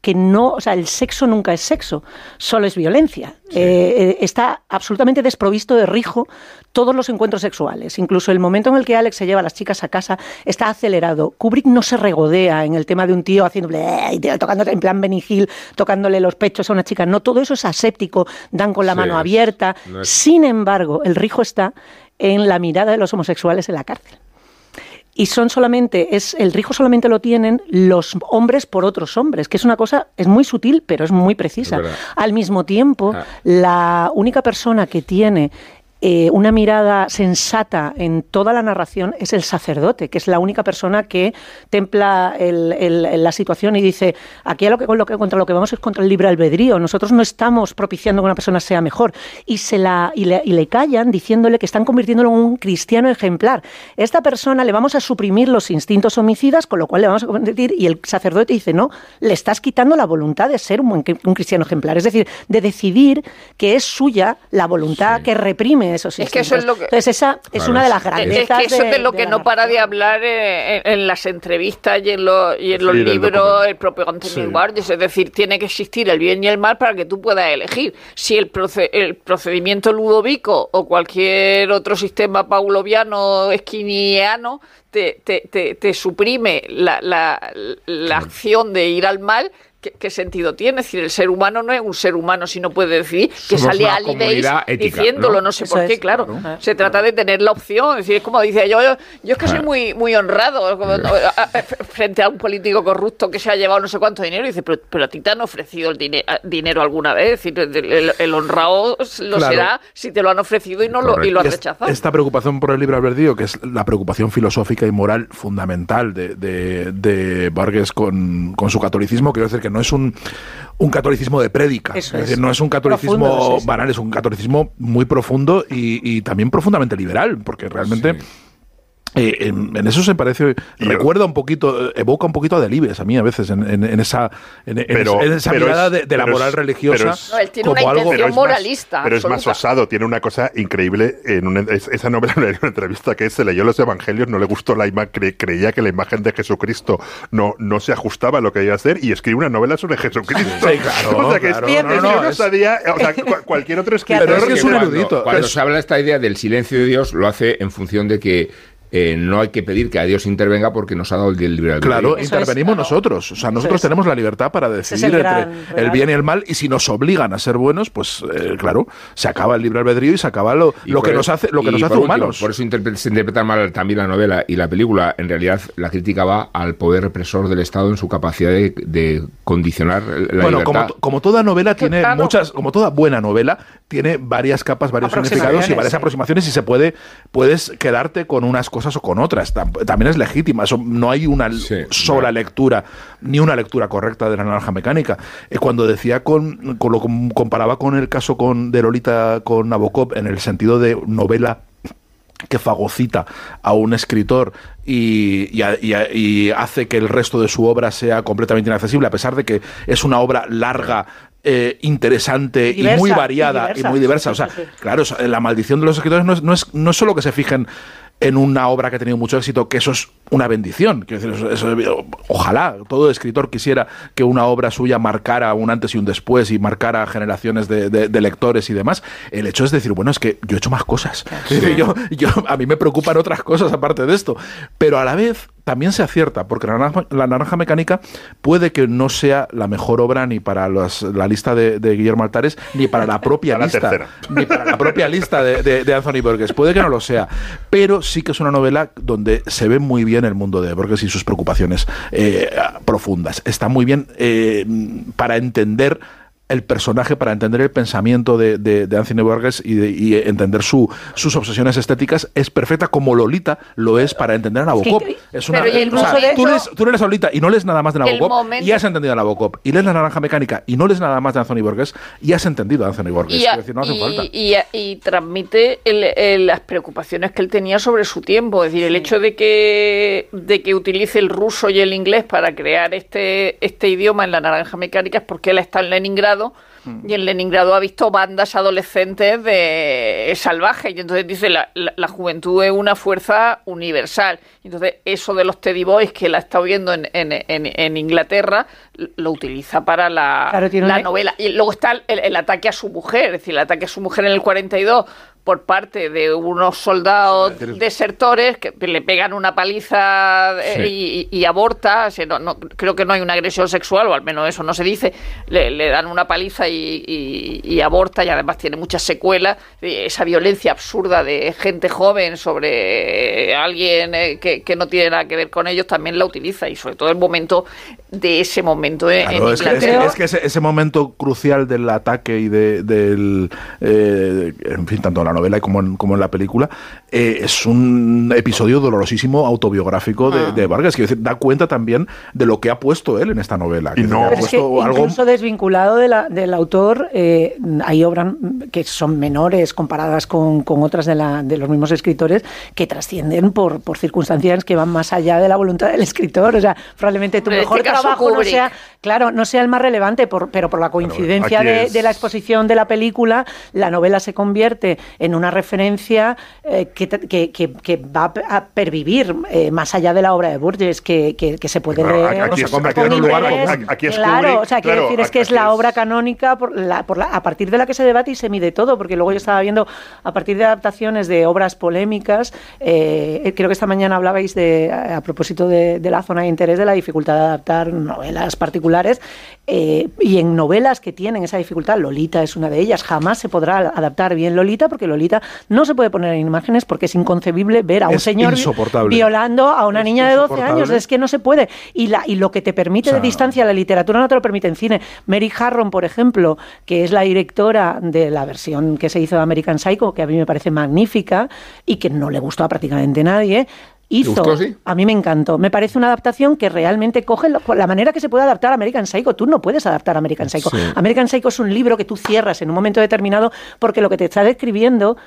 que no, o sea, el sexo nunca es sexo, solo es violencia. Eh, eh, está absolutamente desprovisto de rijo todos los encuentros sexuales. Incluso el momento en el que Alex se lleva a las chicas a casa está acelerado. Kubrick no se regodea en el tema de un tío haciéndole, "Eh", y tocándole en plan Benny Hill, tocándole los pechos a una chica. No, todo eso es aséptico, dan con la Sí, mano abierta. no es- Sin embargo, el rijo está en la mirada de los homosexuales en la cárcel y son solamente es el rijo solamente lo tienen los hombres por otros hombres que es una cosa es muy sutil pero es muy precisa Es al mismo tiempo Ah. la única persona que tiene eh, una mirada sensata en toda la narración es el sacerdote, que es la única persona que templa el- el- la situación y dice, aquí a lo que, con lo que- contra lo que vamos es contra el libre albedrío, nosotros no estamos propiciando que una persona sea mejor. Y, se la, y, le, y le callan diciéndole que están convirtiéndolo en un cristiano ejemplar. Esta persona le vamos a suprimir los instintos homicidas, con lo cual le vamos a convertir, y el sacerdote dice, no, le estás quitando la voluntad de ser un, un cristiano ejemplar, es decir, de decidir que es suya la voluntad que reprime esos Es que eso es lo que- Entonces esa es Claro, una de las Es grandezas que eso es de lo que no para de hablar eh, en, en las entrevistas y en, los y en los Sí, libros, documento. el propio Anthony Sí. Es decir, tiene que existir el bien y el mal para que tú puedas elegir. Si el, proce- el procedimiento ludovico o cualquier otro sistema pauloviano, esquiniano, te, te, te, te suprime la, la, la acción de ir al mal, ¿qué, qué sentido tiene? Es decir, el ser humano no es un ser humano si no puede decidir que Somos sale Ali Days ética, diciéndolo, ¿no? no, sé Eso por qué, es, claro. Se trata de tener la opción, es decir, es como dice yo, yo, yo es que soy Claro. muy muy honrado como, a- a- frente a un político corrupto que se ha llevado no sé cuánto dinero y dice, pero, pero a ti te han ofrecido el dine- a- dinero alguna vez, es decir, el, el- el honrado lo Claro. será si te lo han ofrecido y no lo, y lo has rechazado. Esta preocupación por el libre albedrío, que es la preocupación filosófica y moral fundamental de, de, de Borges con, con su catolicismo, quiero decir que no es un, un catolicismo de prédica, es es. decir, no es un catolicismo Profundo, banal, es un catolicismo muy profundo y, y también profundamente liberal, porque realmente... Sí. Eh, en, en eso se parece, recuerda un poquito, evoca un poquito a Delibes a mí a veces, en, en- en esa, Pero- esa- en esa pero mirada es- de, de la pero es- moral pero religiosa es- No, él tiene una como algo... intención es más- moralista, pero es más osado, tiene una cosa increíble. En una- es- esa novela en una entrevista que se leyó los evangelios, no le gustó la imagen, creía que la imagen de Jesucristo no, no se ajustaba a lo que iba a hacer y escribe una novela sobre Jesucristo. Sí, claro, o sea que claro, es, no, no, es es- o sea, cu- cualquier otro escritor. Pero es que es un cuando- erudito, Cuando es- se habla esta idea del silencio de Dios, lo hace en función de que eh, no hay que pedir que a Dios intervenga porque nos ha dado el libre albedrío. Claro, Eso es, intervenimos claro. nosotros. O sea, nosotros es. tenemos la libertad para es decidir el entre el bien y el mal. Y si nos obligan a ser buenos, pues eh, claro, se acaba el libre albedrío y se acaba lo, lo que nos hace, lo que nos hace por último, humanos. por eso interpre- se interpreta mal también la novela y la película. En realidad, la crítica va al poder represor del Estado en su capacidad de, de condicionar la bueno, como, libertad. to- como toda novela tiene Claro. muchas, como toda buena novela, tiene varias capas, varios significados y varias sí. aproximaciones y se puede, puedes quedarte con unas cosas o con otras. Tam- También es legítima. Eso, no hay una Sí, sola claro. lectura, ni una lectura correcta de la naranja mecánica. Eh, cuando decía con, con lo com- comparaba con el caso con de Lolita con Nabokov en el sentido de novela que fagocita a un escritor y, y y y hace que el resto de su obra sea completamente inaccesible, a pesar de que es una obra larga, eh, interesante y, muy y variada y, diversa. muy diversa. O Sí, sea, sí, sí. claro, o sea, la maldición de los escritores no es, no es, no es solo que se fijen en una obra que ha tenido mucho éxito, que eso es una bendición. Quiero decir, eso- eso- ojalá todo escritor quisiera que una obra suya marcara un antes y un después y marcara generaciones de, de- de lectores y demás. El hecho es decir, bueno, es que yo he hecho más cosas. Yo- a mí me preocupan otras cosas aparte de esto. Pero a la vez también se acierta, porque la naranja, la naranja mecánica puede que no sea la mejor obra ni para la lista de, de Guillermo Altares, ni para la propia la lista, tercera. ni para la propia lista de, de- de Anthony Burgess. Puede que no lo sea, pero sí que es una novela donde se ve muy bien el mundo de Burgess y sus preocupaciones eh, profundas. Está muy bien eh, para entender el personaje, para entender el pensamiento de, de, de Anthony Burgess y, de- y entender su, sus obsesiones estéticas, es perfecta como Lolita lo es para entender a Nabokov. Es una, Pero o sea, tú, lees, tú lees a Lolita y no lees nada más de Nabokov momento- y has entendido a Nabokov. Y lees La Naranja Mecánica y no lees nada más de Anthony Burgess y has entendido a Anthony Burgess. y, Quiero a- decir, no hace y- falta. y a- y transmite el- el- las preocupaciones que él tenía sobre su tiempo. Es decir, el hecho de que, de que utilice el ruso y el inglés para crear este, este idioma en la naranja mecánica es porque él está en Leningrado Leningrado y en Leningrado ha visto bandas adolescentes de salvajes y entonces dice la, la- la juventud es una fuerza universal. Entonces eso de los Teddy Boys que la está viendo en, en- en- en Inglaterra lo utiliza para la, Claro, la novela. Y luego está el, el ataque a su mujer, es decir, el ataque a su mujer en el 42 por parte de unos soldados desertores que le pegan una paliza eh, Sí. y, y aborta. o sea, no- no- creo que no hay una agresión sexual, o al menos eso no se dice. Le, le dan una paliza y, y- y aborta, y además tiene muchas secuelas. Esa violencia absurda de gente joven sobre alguien eh, que, que no tiene nada que ver con ellos también la utiliza, y sobre todo el momento de ese momento en, Claro, en es que, es que- es que ese, ese momento crucial del ataque y de, del. eh, en fin, tanto la novela como en, como en la película, eh, es un episodio dolorosísimo autobiográfico Ah. de, de Vargas. Quiero decir, da cuenta también de lo que ha puesto él en esta novela. que no- ha es que algo. incluso desvinculado de la- del autor, eh, hay obras que son menores comparadas con, con otras de, la- de los mismos escritores que trascienden por, por circunstancias que van más allá de la voluntad del escritor. O sea, probablemente tu En este mejor caso, trabajo no sea, claro, no sea el más relevante, por- pero por la coincidencia de, es- de la exposición de la película, la novela se convierte en una referencia eh, que, te- que- que- que va a pervivir eh, más allá de la obra de Burgess, que, se puede leer aquí se es- convirtió con en un lugar interés. común. Aquí es claro, Kubrick, o sea, quiero claro, decir, es que es la obra canónica por la, por la- a partir de la que se debate y se mide todo, porque luego yo estaba viendo, a partir de adaptaciones de obras polémicas, eh, creo que esta mañana hablabais de, a, propósito de, de la zona de interés, de la dificultad de adaptar novelas particulares, y en novelas que tienen esa dificultad, Lolita es una de ellas, jamás se podrá adaptar bien Lolita, porque Lolita no se puede poner en imágenes porque es inconcebible ver a un Es señor violando a una Es niña de 12 años, es que no se puede. Y, la, y lo que te permite O sea, de distancia la literatura no te lo permite en cine. Mary Harron, por ejemplo, que es la directora de la versión que se hizo de American Psycho, que a mí me parece magnífica y que no le gustó a prácticamente nadie. Hizo, gustó, sí? a mí me encantó. Me parece una adaptación que realmente coge la manera que se puede adaptar a American Psycho. Tú no puedes adaptar a American Psycho. Sí. American Psycho es un libro que tú cierras en un momento determinado porque lo que te está describiendo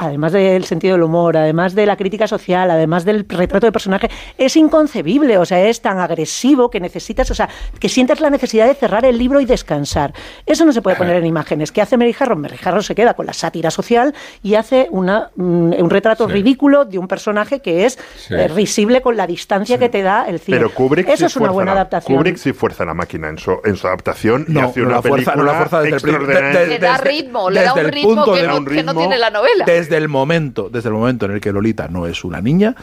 además del sentido del humor, además de la crítica social, además del retrato de personaje, es inconcebible, o sea, es tan agresivo que necesitas, o sea, que sientes la necesidad de cerrar el libro y descansar. Eso no se puede poner en imágenes. ¿Qué hace Mary Harron? Mary Harron se queda con la sátira social y hace una, mm, un retrato Sí. ridículo de un personaje que es Sí. eh, risible con la distancia que te da el cine. Pero Kubrick Eso sí es una fuerza buena la- adaptación. Kubrick sí fuerza la máquina en su, en su adaptación y No, hace no una la fuerza- no película la fuerza desde el de- Le da ritmo, le da un ritmo que no, un que no ritmo tiene la novela. Desde el momento, desde el momento en el que Lolita no es una niña,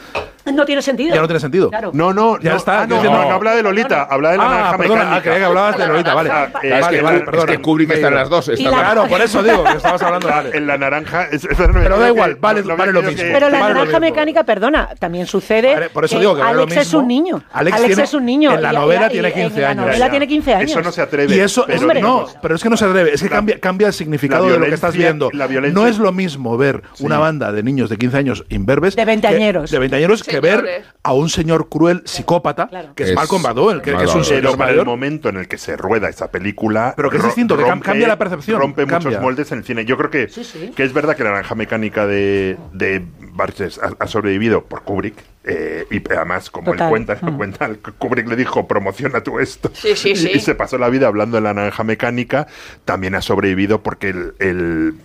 No tiene sentido. ya no tiene sentido. Claro. No, no, Ya no, está, ah, no, que no, no. no habla de Lolita, habla de la Ah, naranja perdona, mecánica. ah, creía que hablabas de Lolita, vale. Ah, eh, es, que, vale, es perdona. que Kubrick está en las dos. está la- claro. Por eso digo que estabas hablando. Vale. En la naranja. es- es- Pero da igual, vale- no me vale lo mismo. que- Pero la Vale, lo naranja mecánica, perdona, también sucede Vale, por eso digo que vale lo Alex es un niño. Alex tiene- es un niño. en la novela tiene en 15 la años. ya. tiene 15 años. Eso no se atreve. Y eso, pero es- Hombre. no, pero es que no se atreve, es que La- cambia, cambia el significado la de lo que estás viendo. la violencia- No es lo mismo ver una banda de niños de 15 años imberbes De veinteañeros. de veinteañeros que ver a un señor cruel psicópata Claro. que es, Es Malcolm McDowell, que, que es un señor Pero para el mayor. momento en el que se rueda esa película. Pero que es distinto, que cam- cambia la percepción, Rompe cambia. muchos moldes en el cine. Yo creo que, Sí, sí. que es verdad que la naranja mecánica de, de Barges ha, ha sobrevivido por Kubrick. eh, y además, como Total. él cuenta, Mm. cuenta, Kubrick le dijo, promociona tú esto. Sí, sí, y, sí. y se pasó la vida hablando de la naranja mecánica. También ha sobrevivido porque el, el-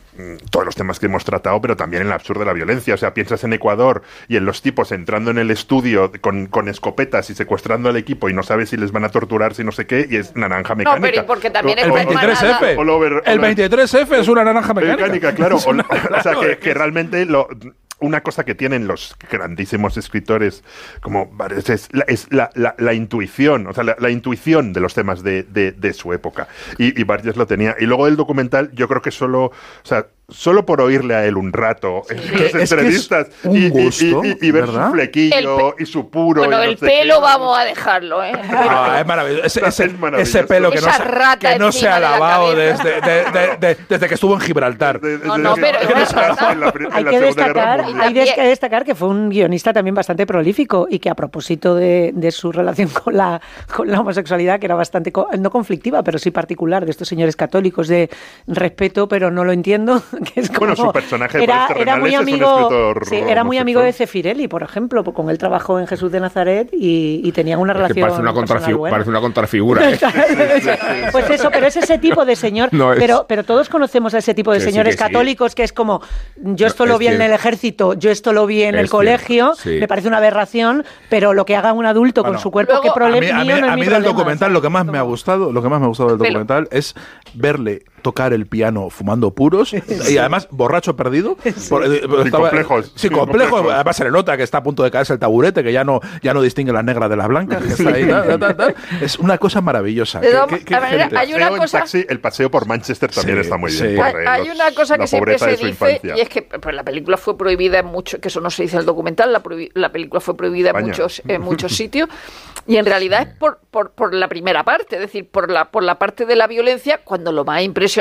todos los temas que hemos tratado, pero también en el absurdo de la violencia. O sea, piensas en Ecuador y en los tipos entrando en el estudio con, con escopetas y secuestrando al equipo y no sabes si les van a torturar, si no sé qué, y es naranja mecánica. pero y porque también O- es El o- verdad- 23F. All over- el all over- 23F es una naranja mecánica. mecánica, claro. O, o sea, que, que realmente lo, una cosa que tienen los grandísimos escritores como es la, es la, la- intuición, o sea, la, intuición de los temas de, de- su época. Y, y lo tenía. Y luego el documental, yo creo que solo, solo por oírle a él un rato en las es que es entrevistas y, y- gusto, y- y ver ¿verdad? su flequillo y su puro. Bueno, no el sé pelo qué. vamos a dejarlo, ¿eh? Ah, es maravilloso. Ese, ese- Es maravilloso. ese pelo que no, Esa se, rata que no se ha la lavado desde, de- de- de- desde que estuvo en Gibraltar. No, no, pero- Hay que, destacar, hay que destacar que fue un guionista también bastante prolífico y que a propósito de, de su relación con la, con la homosexualidad, que era bastante, co- no conflictiva, pero sí particular, de estos señores católicos de respeto, pero no lo entiendo, que es Bueno, su personaje era, Ballester era muy Renales es un amigo, escritor sí, era muy amigo de. Cefirelli, por ejemplo, con él trabajó en Jesús de Nazaret y, y tenían una Es que relación parece una, personal contrafi- buena. parece una contrafigura. ¿eh? Pues eso, pero es ese tipo de señor. No es. pero, pero todos conocemos a ese tipo de Que sí, señores sí. católicos que es como, yo esto No, lo es vi en el ejército, yo esto lo vi en Es el colegio, me parece una aberración, pero lo que haga un adulto con su cuerpo, luego, qué A problema mí, a mí- mío no es a mi mí del problema. documental lo que más me ha gustado, lo que más me ha gustado del documental es verle tocar el piano fumando puros y además borracho perdido. Por- eh, Sin complejos. Sí, Sin complejo. complejos. Además se le nota que está a punto de caerse el taburete, que ya no, ya no distingue las negras de las blancas. que está ahí, tal, tal, tal. Es una cosa maravillosa. Qué- qué- hay una en cosa- taxi, el paseo por Manchester también Sí, está muy sí. bien. por, Hay, eh, hay una cosa que siempre se dice infancia. y es que pues, la película fue prohibida en muchos, que eso no se dice en el documental, la, prohibi- la película fue prohibida en España. muchos, en muchos sitios y en realidad es por, por, por la primera parte, es decir, por la, por la parte de la violencia, cuando lo más impresionante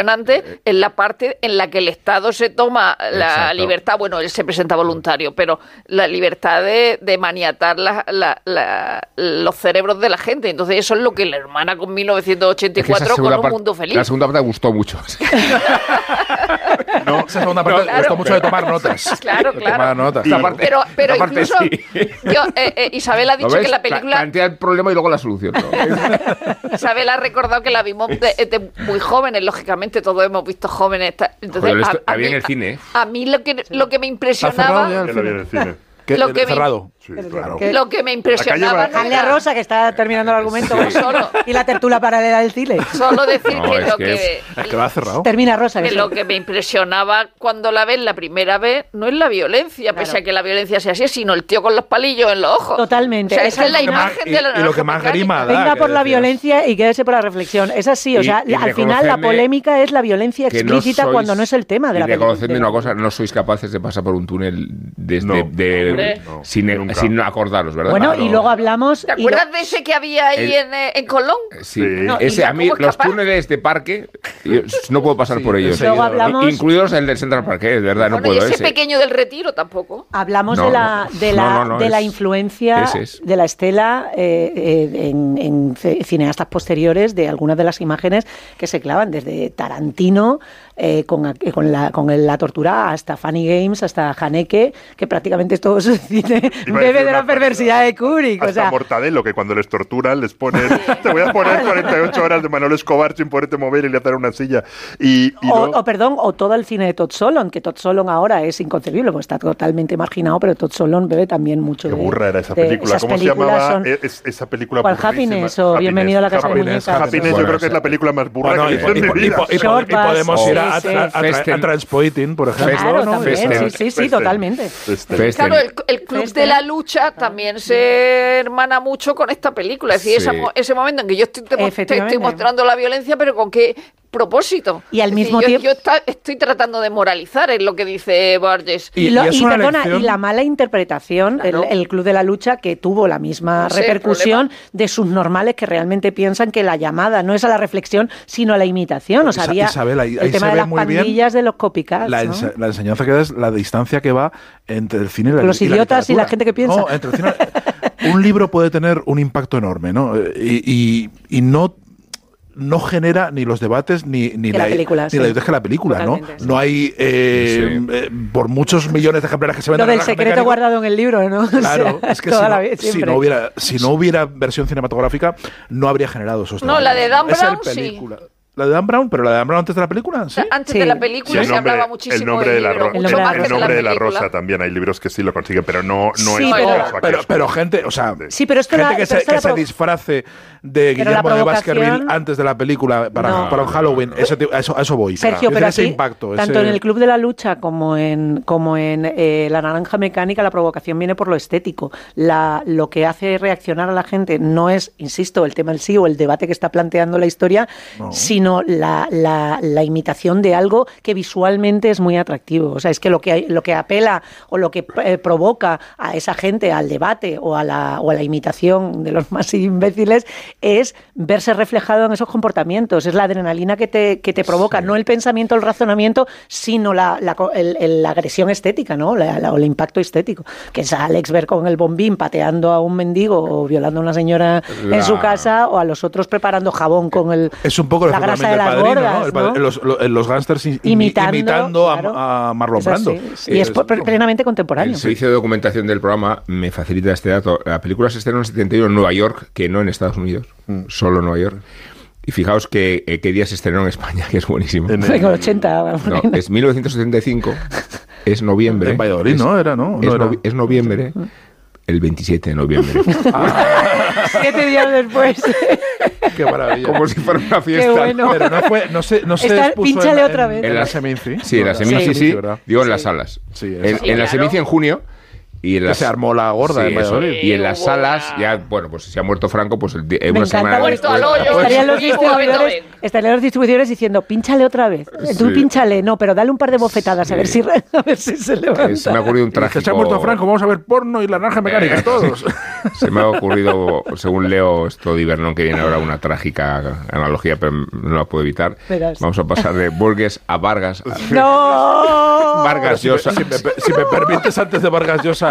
es la parte en la que el Estado se toma la Exacto. libertad, bueno, él se presenta voluntario, pero la libertad de, de maniatar la- la- la- los cerebros de la gente. Entonces eso es lo que la hermana con Es que 1984 con un mundo feliz. La segunda parte gustó mucho. No, esa segunda parte Claro. gustó mucho de tomar notas. Claro, claro. tomar notas. Esta parte- Pero, pero parte incluso sí. yo, eh, eh, Isabel ha ¿Lo dicho que la película, Plantea el problema y luego la solución. ¿no? Isabel ha recordado que la vimos de, de muy jóvenes, lógicamente todos hemos visto jóvenes. Entonces, esto- a, a vi en mí, el cine, ¿eh? a mí lo que, lo que me ¿Está cerrado ya impresionaba, el Que lo vi en cine? el cine. ¿Qué- Lo que me- cerrado. Sí, claro. que- lo que me impresionaba no Rosa, que está terminando el argumento, Sí. Solo. y la tertulia paralela del cine. solo decir No, que es lo que que, es- Es que lo ha cerrado. Termina Rosa. que que lo que me impresionaba cuando la ves la primera vez no es la violencia, pese a que la violencia sea así, sino el tío con los palillos en los ojos. Totalmente. O sea, Esa es la es la imagen y- de la y lo que más grima da. Venga por la violencia y quédese por la reflexión. Es así, o sea, y al final la polémica es la violencia no explícita sois- cuando no es el tema de la película. una cosa, no sois capaces de pasar por un túnel desde de, sin, nunca. sin acordaros, ¿verdad? Bueno, Claro. y luego hablamos... ¿Te lo- acuerdas de ese que había ahí El- en, eh, en Colón? Sí, Sí. No, ese ¿y a mí los túneles de parque yo no puedo pasar por ellos. Luego hablamos- incluidos el del Central Park, ¿eh? de verdad no bueno, y puedo ese ese. pequeño del retiro tampoco. Hablamos No, de la, de la, No, no, no, de la es- influencia es. de la estela eh, eh, en, en cineastas posteriores de algunas de las imágenes que se clavan, desde Tarantino eh, con, la, con el- la tortura hasta Funny Games, hasta Haneke, que prácticamente todo su cine bebe de la perversidad de Kubrick. O Hasta sea, Mortadelo, que cuando les torturan les ponen. Te voy a poner 48 horas de Manuel Escobar sin poderte mover y le atar una silla. Y, y o, o, perdón, o todo el cine de Todd Solon, que Todd Solon ahora es inconcebible, porque está totalmente marginado, pero Todd Solon bebe también mucho Qué de- burra era esa película. ¿Cómo se llamaba son- e- es- esa película? ¿Cuál? Happiness o Bienvenido a la Casa de Happiness. Muñecas? Happiness, yo creo que es la película más burra Bueno, que he visto en y- mi y- vida. y- y- Short y podemos ir a, a- sí. a- a- Festen. a Transpoiting, por ejemplo. Claro, ¿no? también, Festen. sí, sí, totalmente. Festen. Festen. Claro, el, el Club de la Lucha también se hermana mucho con esta película. Es decir, Sí. esa mo- ese momento en que yo estoy, te, estoy mostrando la violencia, pero con qué propósito. Y al Es decir, mismo yo- tiempo- Yo está- estoy tratando de moralizar, es lo que dice Borges. Y- Y, lo- y es y una perdona, lección- y la mala interpretación, Claro. el, el Club de la Lucha, que tuvo la misma repercusión de sus normales que realmente piensan que la llamada no es a la reflexión, sino a la imitación. O sea, había Isabel, ahí- el ahí tema se de ve las muy bien pandillas de los copycats. La, ¿no? la enseñanza que da es la distancia que va entre el cine y la Los y la idiotas y la gente que piensa. No, entre el cine- un libro puede tener un impacto enorme, ¿no? Eh, Y, y- y no no genera ni los debates ni, ni Que la película, ni sí. la idea que la película, ¿no? Totalmente, sí. No hay eh, Sí. eh, por muchos millones de ejemplares que se Lo venden del en la secreto mecánico, guardado en el libro, ¿no? O Claro, sea, es que toda si la no, si no hubiera si no hubiera versión cinematográfica no habría generado esos No, la de Dan Brown, sí. La de Dan Brown, pero la de Dan Brown antes de la película, ¿sí? Antes Sí. de la Sí, película el se nombre, hablaba muchísimo el nombre de la, libro, El nombre de el la nombre de la película. rosa también. Hay libros que sí lo consiguen, pero no, no Sí, es pero- caso pero, gente, o sea, Sí, pero esto gente la- que, se, que se disfrace de Guillermo de Baskerville antes de la película para, No. para un Halloween, tipo- a, eso, a eso voy. Sergio, Quiero pero aquí, ese impacto. tanto ese- en el Club de la Lucha como en, como en eh, La Naranja Mecánica, la provocación viene por lo estético. La, lo que hace reaccionar a la gente no es, insisto, el tema en sí o el debate que está planteando la historia, sino la, la- la imitación de algo que visualmente es muy atractivo. O sea, es que lo que, lo que apela o lo que eh, provoca a esa gente al debate o a, la, o a la imitación de los más imbéciles es verse reflejado en esos comportamientos. Es la adrenalina que te, que te provoca, no el pensamiento, el razonamiento, sino la, la, el- el- agresión estética, ¿no? O el impacto estético. Que es Alex ver con el bombín pateando a un mendigo o violando a una señora en su casa o a los otros preparando jabón con el, Es un poco el la efecto Casa de las Padrino, Gordas, ¿no? El ¿no? Los, los- los gángsters Imitando, imitando a- claro. a, Marlon Es Brando. sí. Y es po- plenamente contemporáneo. El servicio de documentación del programa me facilita este dato. La película se estrenó en 71 en Nueva York, que no en Estados Unidos, Mm. solo en Nueva York. Y fijaos que, eh, qué día se estrenó en España, que es buenísimo. En el 80. No, es 1975, es noviembre. En Valladolid, es- ¿no? Era, ¿no? Es, No era. novi- es noviembre, el 27 de noviembre. Siete días después. Qué maravilla. Como si fuera una fiesta. Qué bueno. Pero no fue, no se, no se Está- expuso pínchale en, otra en- vez. en En la Seminci. Sí, en la Seminci sí, ¿verdad? digo en las salas. Sí, en, en la claro. Seminci en junio. Y en Que las, se armó la gorda Sí, eso. Y en las salas, ya, bueno, pues si ha muerto Franco, pues el, eh, una semana Muerto al después- hoyo. Estarían los distribuidores, estarían los distribuidores diciendo, pínchale otra vez. Tú Sí. pínchale, no, pero dale un par de bofetadas a ver si a ver si se Eh, levanta. se me ha ocurrido un trágico... se ha muerto Franco, vamos a ver porno y la naranja mecánica, todos. Se me ha ocurrido, según leo esto de Ibernón, que viene ahora una trágica analogía, pero no la puedo evitar. Verás. Vamos a pasar de Burgues a Vargas. ¡No! Vargas si, me, Llosa. si me- si me permites, antes de Vargas Llosa,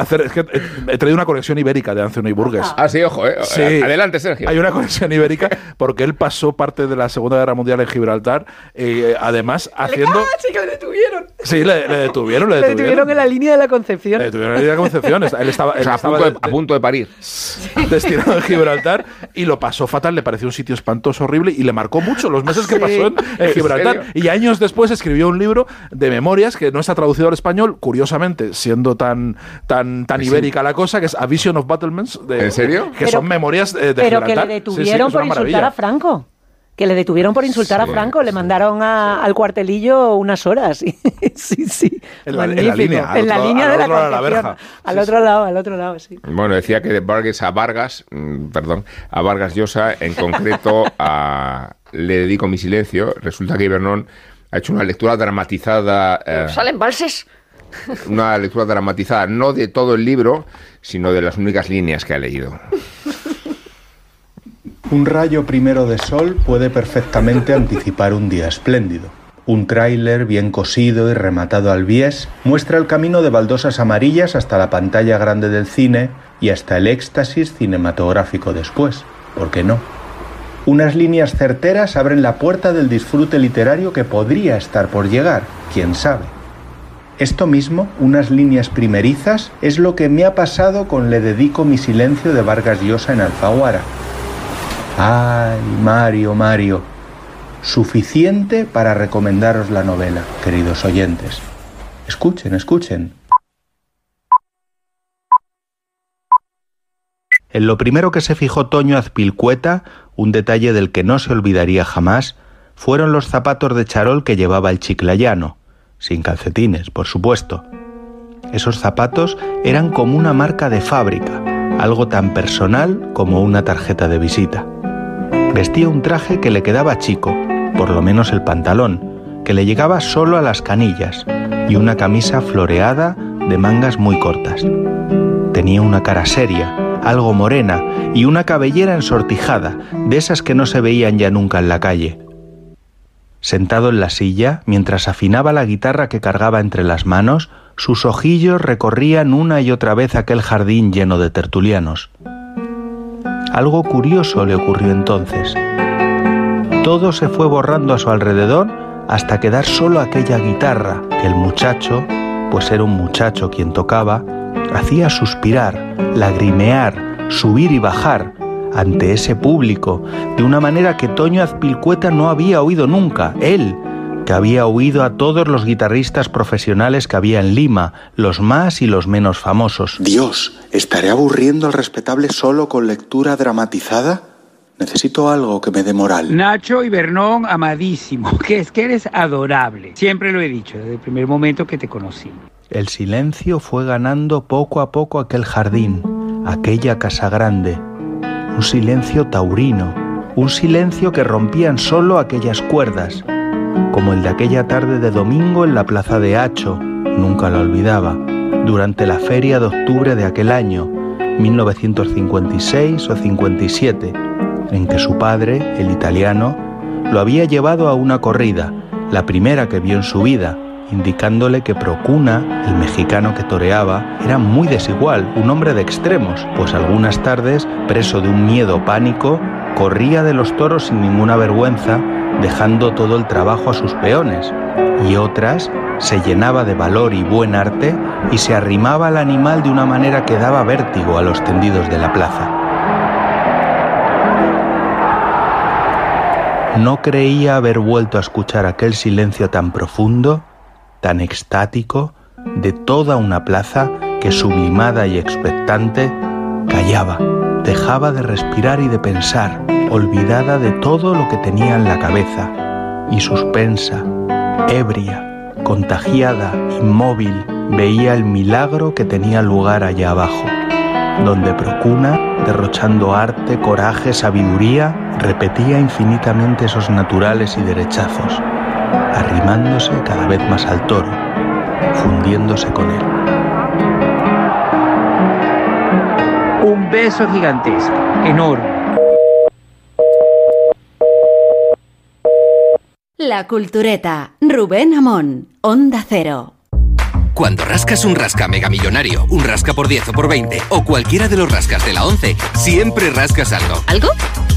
hacer, es que he, traído una conexión ibérica de Anthony Burgess. Ah, sí, ojo, eh. Sí. Adelante, Sergio. Hay una conexión ibérica porque él pasó parte de la Segunda Guerra Mundial en Gibraltar, eh, además haciendo... ¡Ah, sí que le detuvieron! Sí, le, le detuvieron, le Le detuvieron. detuvieron en la línea de la Concepción. Le detuvieron en la línea de Concepción. Él estaba, O a, estaba punto de, de- a punto de parir. destinado en Gibraltar y lo pasó fatal, le pareció un sitio espantoso, horrible y le marcó mucho los meses que Sí. pasó en, en ¿En Gibraltar. Y años después escribió un libro de memorias que no está traducido al español, curiosamente, siendo tan, tan, tan ibérica la cosa, que es A Vision of Battlements. de- ¿En serio? Que Pero- son memorias de Pero que le Sí, sí, detuvieron por insultar a Franco. Que le detuvieron por insultar a Franco. Le mandaron a- al cuartelillo unas horas. sí, sí. En la- en la línea, En la otro- línea de la verja. Al Sí, otro lado, al otro lado, sí. Bueno, decía que de Vargas a Vargas, mm, perdón, a Vargas Llosa, en concreto a Le dedico mi silencio. Resulta que Ibernón ha hecho una lectura dramatizada. eh, ¿Salen valses? Una lectura dramatizada, no de todo el libro, sino de las únicas líneas que ha leído. Un rayo primero de sol puede perfectamente anticipar un día espléndido. Un tráiler bien cosido y rematado al bies muestra el camino de baldosas amarillas hasta la pantalla grande del cine y hasta el éxtasis cinematográfico después. ¿Por qué no? Unas líneas certeras abren la puerta del disfrute literario que podría estar por llegar, quién sabe. Esto mismo, unas líneas primerizas, es lo que me ha pasado con Le dedico mi silencio de Vargas Llosa en Alfaguara. Ay, Mario, Mario. Suficiente para recomendaros la novela, queridos oyentes. Escuchen, escuchen. En lo primero que se fijó Toño Azpilcueta, un detalle del que no se olvidaría jamás, fueron los zapatos de charol que llevaba el chiclayano, sin calcetines, por supuesto. Esos zapatos eran como una marca de fábrica, algo tan personal como una tarjeta de visita. Vestía un traje que le quedaba chico, por lo menos el pantalón, que le llegaba solo a las canillas, y una camisa floreada de mangas muy cortas. Tenía una cara seria, algo morena, y una cabellera ensortijada, de esas que no se veían ya nunca en la calle. Sentado en la silla, mientras afinaba la guitarra que cargaba entre las manos, sus ojillos recorrían una y otra vez aquel jardín lleno de tertulianos. Algo curioso le ocurrió entonces. Todo se fue borrando a su alrededor hasta quedar solo aquella guitarra que el muchacho, pues era un muchacho quien tocaba, hacía suspirar, lagrimear, subir y bajar ante ese público de una manera que Toño Azpilcueta no había oído nunca, él, que había oído a todos los guitarristas profesionales que había en Lima, los más y los menos famosos. Dios, ¿estaré aburriendo al respetable solo con lectura dramatizada? Necesito algo que me dé moral. Nacho y Bernón, amadísimo, que es que eres adorable. Siempre lo he dicho desde el primer momento que te conocí. El silencio fue ganando poco a poco aquel jardín, aquella casa grande. Un silencio taurino, un silencio que rompían solo aquellas cuerdas, como el de aquella tarde de domingo en la plaza de Hacho, nunca la olvidaba, durante la feria de octubre de aquel año, 1956 o 57, en que su padre, el italiano, lo había llevado a una corrida, la primera que vio en su vida, indicándole que Procuna, el mexicano que toreaba, era muy desigual, un hombre de extremos, pues algunas tardes, preso de un miedo pánico, corría de los toros sin ninguna vergüenza dejando todo el trabajo a sus peones, y otras se llenaba de valor y buen arte y se arrimaba al animal de una manera que daba vértigo a los tendidos de la plaza. No creía haber vuelto a escuchar aquel silencio tan profundo, tan extático, de toda una plaza que sublimada y expectante callaba, dejaba de respirar y de pensar, olvidada de todo lo que tenía en la cabeza, y suspensa, ebria, contagiada, inmóvil, veía el milagro que tenía lugar allá abajo, donde Procuna, derrochando arte, coraje, sabiduría, repetía infinitamente esos naturales y derechazos, arrimándose cada vez más al toro, fundiéndose con él. Un beso gigantesco, enorme. La Cultureta, Rubén Amón, Onda Cero. Cuando rascas un rasca mega millonario, un rasca por 10 o por 20 o cualquiera de los rascas de la 11, siempre rascas algo. ¿Algo?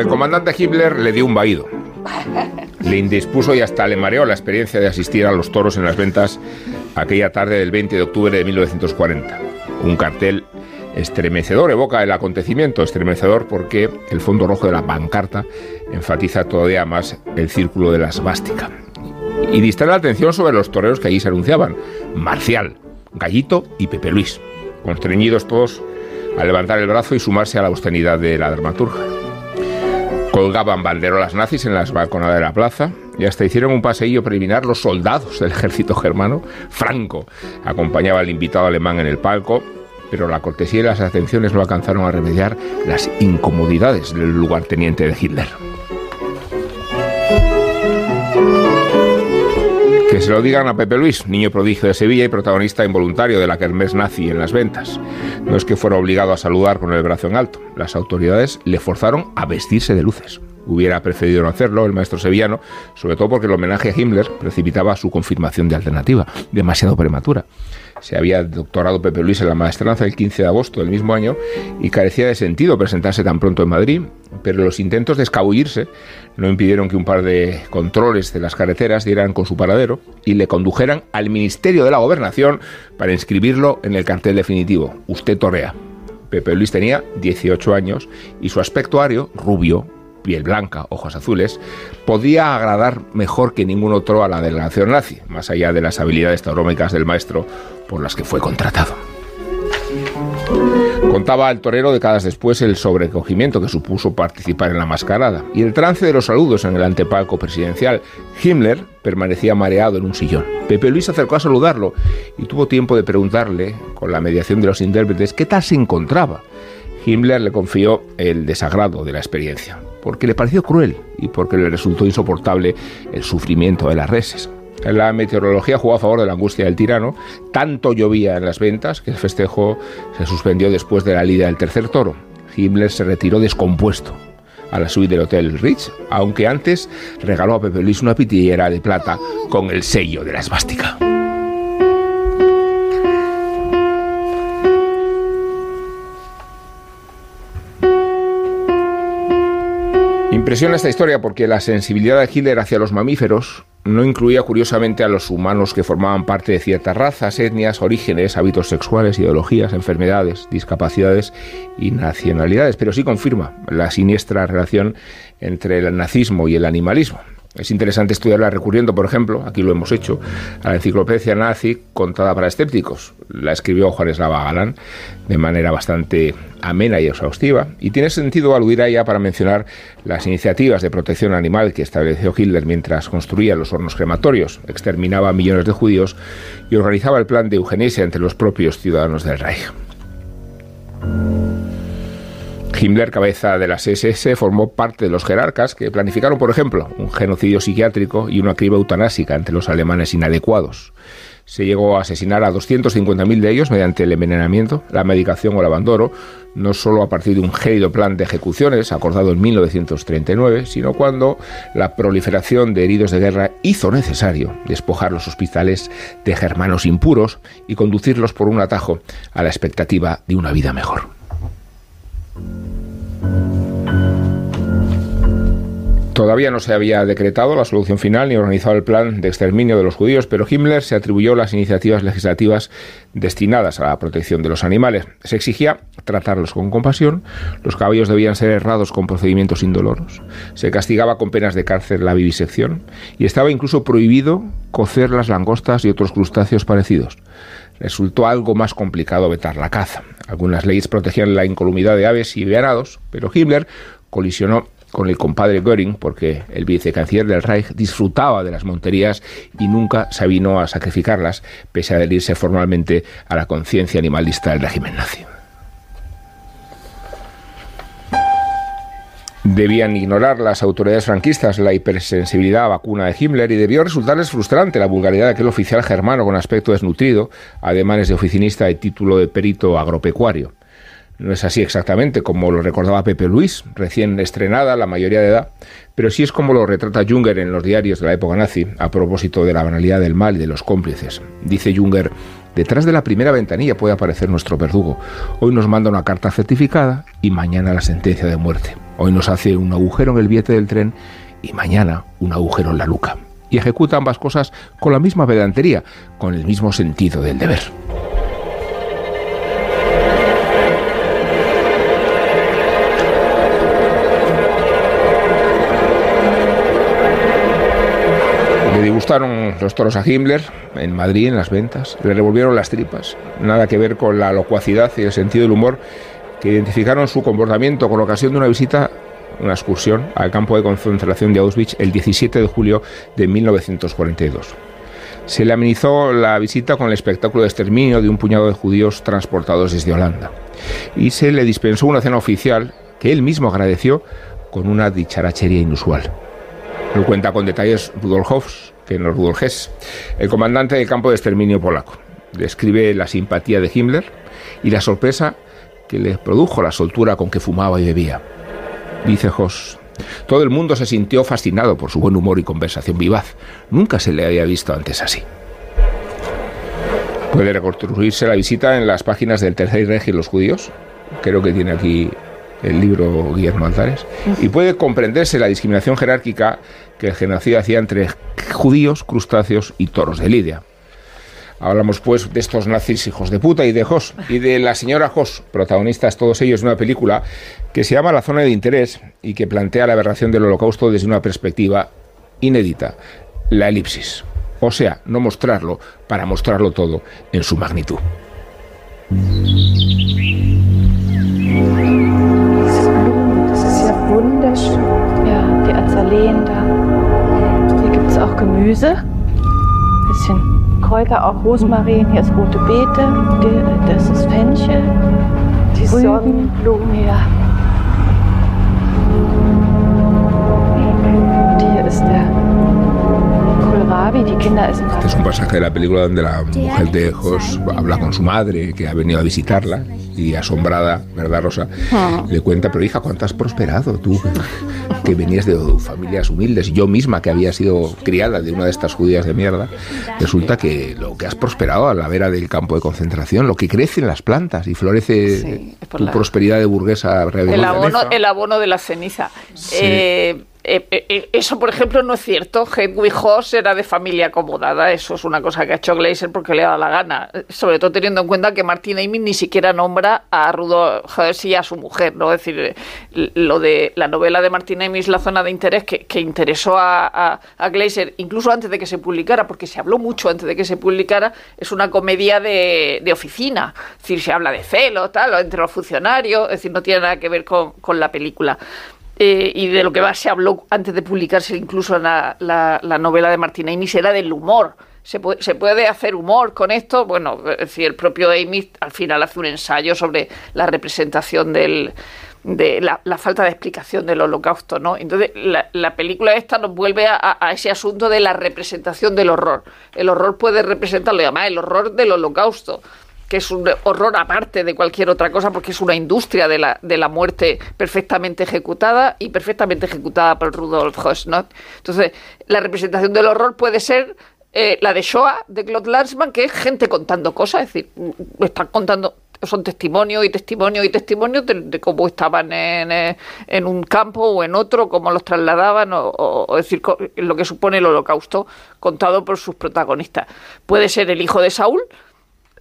Al comandante Himmler le dio un vaído. Le indispuso y hasta le mareó la experiencia de asistir a los toros en las ventas aquella tarde del 20 de octubre de 1940. Un cartel estremecedor evoca el acontecimiento, estremecedor porque el fondo rojo de la pancarta enfatiza todavía más el círculo de la svástica. Y distrae la atención sobre los toreros que allí se anunciaban. Marcial, Gallito y Pepe Luis, constreñidos todos a levantar el brazo y sumarse a la austeridad de la dramaturga. Colgaban banderolas nazis en las balconadas de la plaza y hasta hicieron un paseillo preliminar los soldados del ejército germano. Franco acompañaba al invitado alemán en el palco, pero la cortesía y las atenciones no alcanzaron a remediar las incomodidades del lugarteniente de Hitler. Se lo digan a Pepe Luis, niño prodigio de Sevilla y protagonista involuntario de la kermés nazi en las ventas. No es que fuera obligado a saludar con el brazo en alto. Las autoridades le forzaron a vestirse de luces. Hubiera preferido no hacerlo el maestro sevillano, sobre todo porque el homenaje a Himmler precipitaba su confirmación de alternativa, demasiado prematura. Se había doctorado Pepe Luis en la maestranza el 15 de agosto del mismo año y carecía de sentido presentarse tan pronto en Madrid, pero los intentos de escabullirse no impidieron que un par de controles de las carreteras dieran con su paradero y le condujeran al Ministerio de la Gobernación para inscribirlo en el cartel definitivo. Usted torea. Pepe Luis tenía 18 años y su aspecto ario, rubio, piel blanca, ojos azules, podía agradar mejor que ningún otro a la delegación nazi, más allá de las habilidades taurómicas del maestro por las que fue contratado. Contaba al torero décadas después el sobrecogimiento que supuso participar en la mascarada y el trance de los saludos en el antepalco presidencial. Himmler permanecía mareado en un sillón. Pepe Luis se acercó a saludarlo y tuvo tiempo de preguntarle, con la mediación de los intérpretes, qué tal se encontraba. Himmler le confió el desagrado de la experiencia, porque le pareció cruel y porque le resultó insoportable el sufrimiento de las reses. La meteorología jugó a favor de la angustia del tirano. Tanto llovía en las ventas que el festejo se suspendió después de la lida del tercer toro. Himmler se retiró descompuesto a la suite del Hotel Ritz, aunque antes regaló a Pepe Luis una pitillera de plata con el sello de la esvástica. Impresiona esta historia porque la sensibilidad de Hitler hacia los mamíferos no incluía curiosamente a los humanos que formaban parte de ciertas razas, etnias, orígenes, hábitos sexuales, ideologías, enfermedades, discapacidades y nacionalidades, pero sí confirma la siniestra relación entre el nazismo y el animalismo. Es interesante estudiarla recurriendo, por ejemplo, aquí lo hemos hecho, a la enciclopedia nazi contada para escépticos. La escribió Juan Eslava Galán de manera bastante amena y exhaustiva, y tiene sentido aludir a ella para mencionar las iniciativas de protección animal que estableció Hitler mientras construía los hornos crematorios, exterminaba a millones de judíos y organizaba el plan de eugenesia entre los propios ciudadanos del Reich. Himmler, cabeza de las SS, formó parte de los jerarcas que planificaron, por ejemplo, un genocidio psiquiátrico y una criba eutanásica entre los alemanes inadecuados. Se llegó a asesinar a 250.000 de ellos mediante el envenenamiento, la medicación o el abandono, no solo a partir de un gélido plan de ejecuciones acordado en 1939, sino cuando la proliferación de heridos de guerra hizo necesario despojar los hospitales de germanos impuros y conducirlos por un atajo a la expectativa de una vida mejor. Todavía no se había decretado la solución final ni organizado el plan de exterminio de los judíos, pero Himmler se atribuyó las iniciativas legislativas destinadas a la protección de los animales. Se exigía tratarlos con compasión, los caballos debían ser errados con procedimientos indoloros, se castigaba con penas de cárcel la vivisección y estaba incluso prohibido cocer las langostas y otros crustáceos parecidos resultó algo más complicado vetar la caza. Algunas leyes protegían la incolumidad de aves y venados, pero Himmler colisionó con el compadre Göring, porque el vicecanciller del Reich disfrutaba de las monterías y nunca se vino a sacrificarlas, pese a adherirse formalmente a la conciencia animalista del régimen nazi. Debían ignorar las autoridades franquistas la hipersensibilidad a vacuna de Himmler y debió resultarles frustrante la vulgaridad de aquel oficial germano con aspecto desnutrido, ademanes de oficinista y título de perito agropecuario. No es así exactamente como lo recordaba Pepe Luis, recién estrenada, la mayoría de edad, pero sí es como lo retrata Junger en los diarios de la época nazi, a propósito de la banalidad del mal y de los cómplices. Dice Junger, detrás de la primera ventanilla puede aparecer nuestro verdugo. Hoy nos manda una carta certificada y mañana la sentencia de muerte. Hoy nos hace un agujero en el billete del tren y mañana un agujero en la luca. Y ejecuta ambas cosas con la misma pedantería, con el mismo sentido del deber. Le gustaron los toros a Himmler en Madrid, en las ventas. Le revolvieron las tripas. Nada que ver con la locuacidad y el sentido del humor que identificaron su comportamiento con ocasión de una visita, una excursión al campo de concentración de Auschwitz el 17 de julio de 1942. Se le amenizó la visita con el espectáculo de exterminio de un puñado de judíos transportados desde Holanda. Y se le dispensó una cena oficial que él mismo agradeció con una dicharachería inusual. Lo cuenta con detalles Rudolf Hoffs, que no Rudolf Hess, el comandante del campo de exterminio polaco. Describe la simpatía de Himmler y la sorpresa que le produjo la soltura con que fumaba y bebía. Dice Hoss, todo el mundo se sintió fascinado por su buen humor y conversación vivaz. Nunca se le había visto antes así. Puede reconstruirse la visita en las páginas del Tercer Reich y los judíos. Creo que tiene aquí el libro Guillermo Altares, y puede comprenderse la discriminación jerárquica que el genocidio hacía entre judíos, crustáceos y toros de Lidia. Hablamos pues de estos nazis hijos de puta y de Hoss y de la señora Hoss, protagonistas todos ellos de una película que se llama La zona de interés y que plantea la aberración del holocausto desde una perspectiva inédita, la elipsis. O sea, no mostrarlo para mostrarlo todo en su magnitud. Gemüse. Bisschen Kräuter, auch Rosmarin. Hier ist rote Beete. Das ist Fenchel. Die Sonnenblumen. Ja. Und hier ist der Kohlrabi. Die Kinder essen Este es un pasaje de la película donde la mujer de Hoss habla con su madre, que ha venido a visitarla, y asombrada, ¿verdad, Rosa? Ah. Le cuenta, pero hija, ¿cuánto has prosperado tú? Que venías de familias humildes, yo misma, que había sido criada de una de estas judías de mierda, resulta que lo que has prosperado a la vera del campo de concentración, lo que crece en las plantas y florece por tu la- prosperidad de burguesa El abono, el abono de la ceniza. Eh, eh, eh, eh, eso, por ejemplo, no es cierto. Hedwig Hoss era de familia acomodada. Eso es una cosa que ha hecho Glazer porque le ha dado la gana. Eh, Sobre todo teniendo en cuenta que Martin Amis ni siquiera nombra a Rudolf Hess y a su mujer. ¿no? Es decir, eh, lo de la novela de Martin Amis, La zona de interés, que, que interesó a, a, Glazer incluso antes de que se publicara, porque se habló mucho antes de que se publicara, es una comedia de, de oficina. Es decir, se habla de celo, tal, entre los funcionarios. Es decir, no tiene nada que ver con, con la película eh, y de lo que más se habló antes de publicarse incluso la, la, la novela de Martin Amis era del humor. ¿Se puede, ¿Se puede hacer humor con esto? Bueno, es decir, el propio Amis al final hace un ensayo sobre la representación del de la, falta de explicación del holocausto, ¿no? Entonces, la, la película esta nos vuelve a, a- a ese asunto de la representación del horror. El horror puede representarlo, y además el horror del holocausto que es un horror aparte de cualquier otra cosa, porque es una industria de la, de la muerte perfectamente ejecutada y perfectamente ejecutada por Rudolf Höss, ¿no? Entonces, la representación del horror puede ser eh, la de Shoah, de Claude Lanzmann, que es gente contando cosas, es decir, mm, están contando, son testimonios y testimonios y testimonios de, cómo estaban en, eh, en un campo o en otro, cómo los trasladaban, o, o- o decir, lo que supone el holocausto contado por sus protagonistas. Puede ser el hijo de Saúl,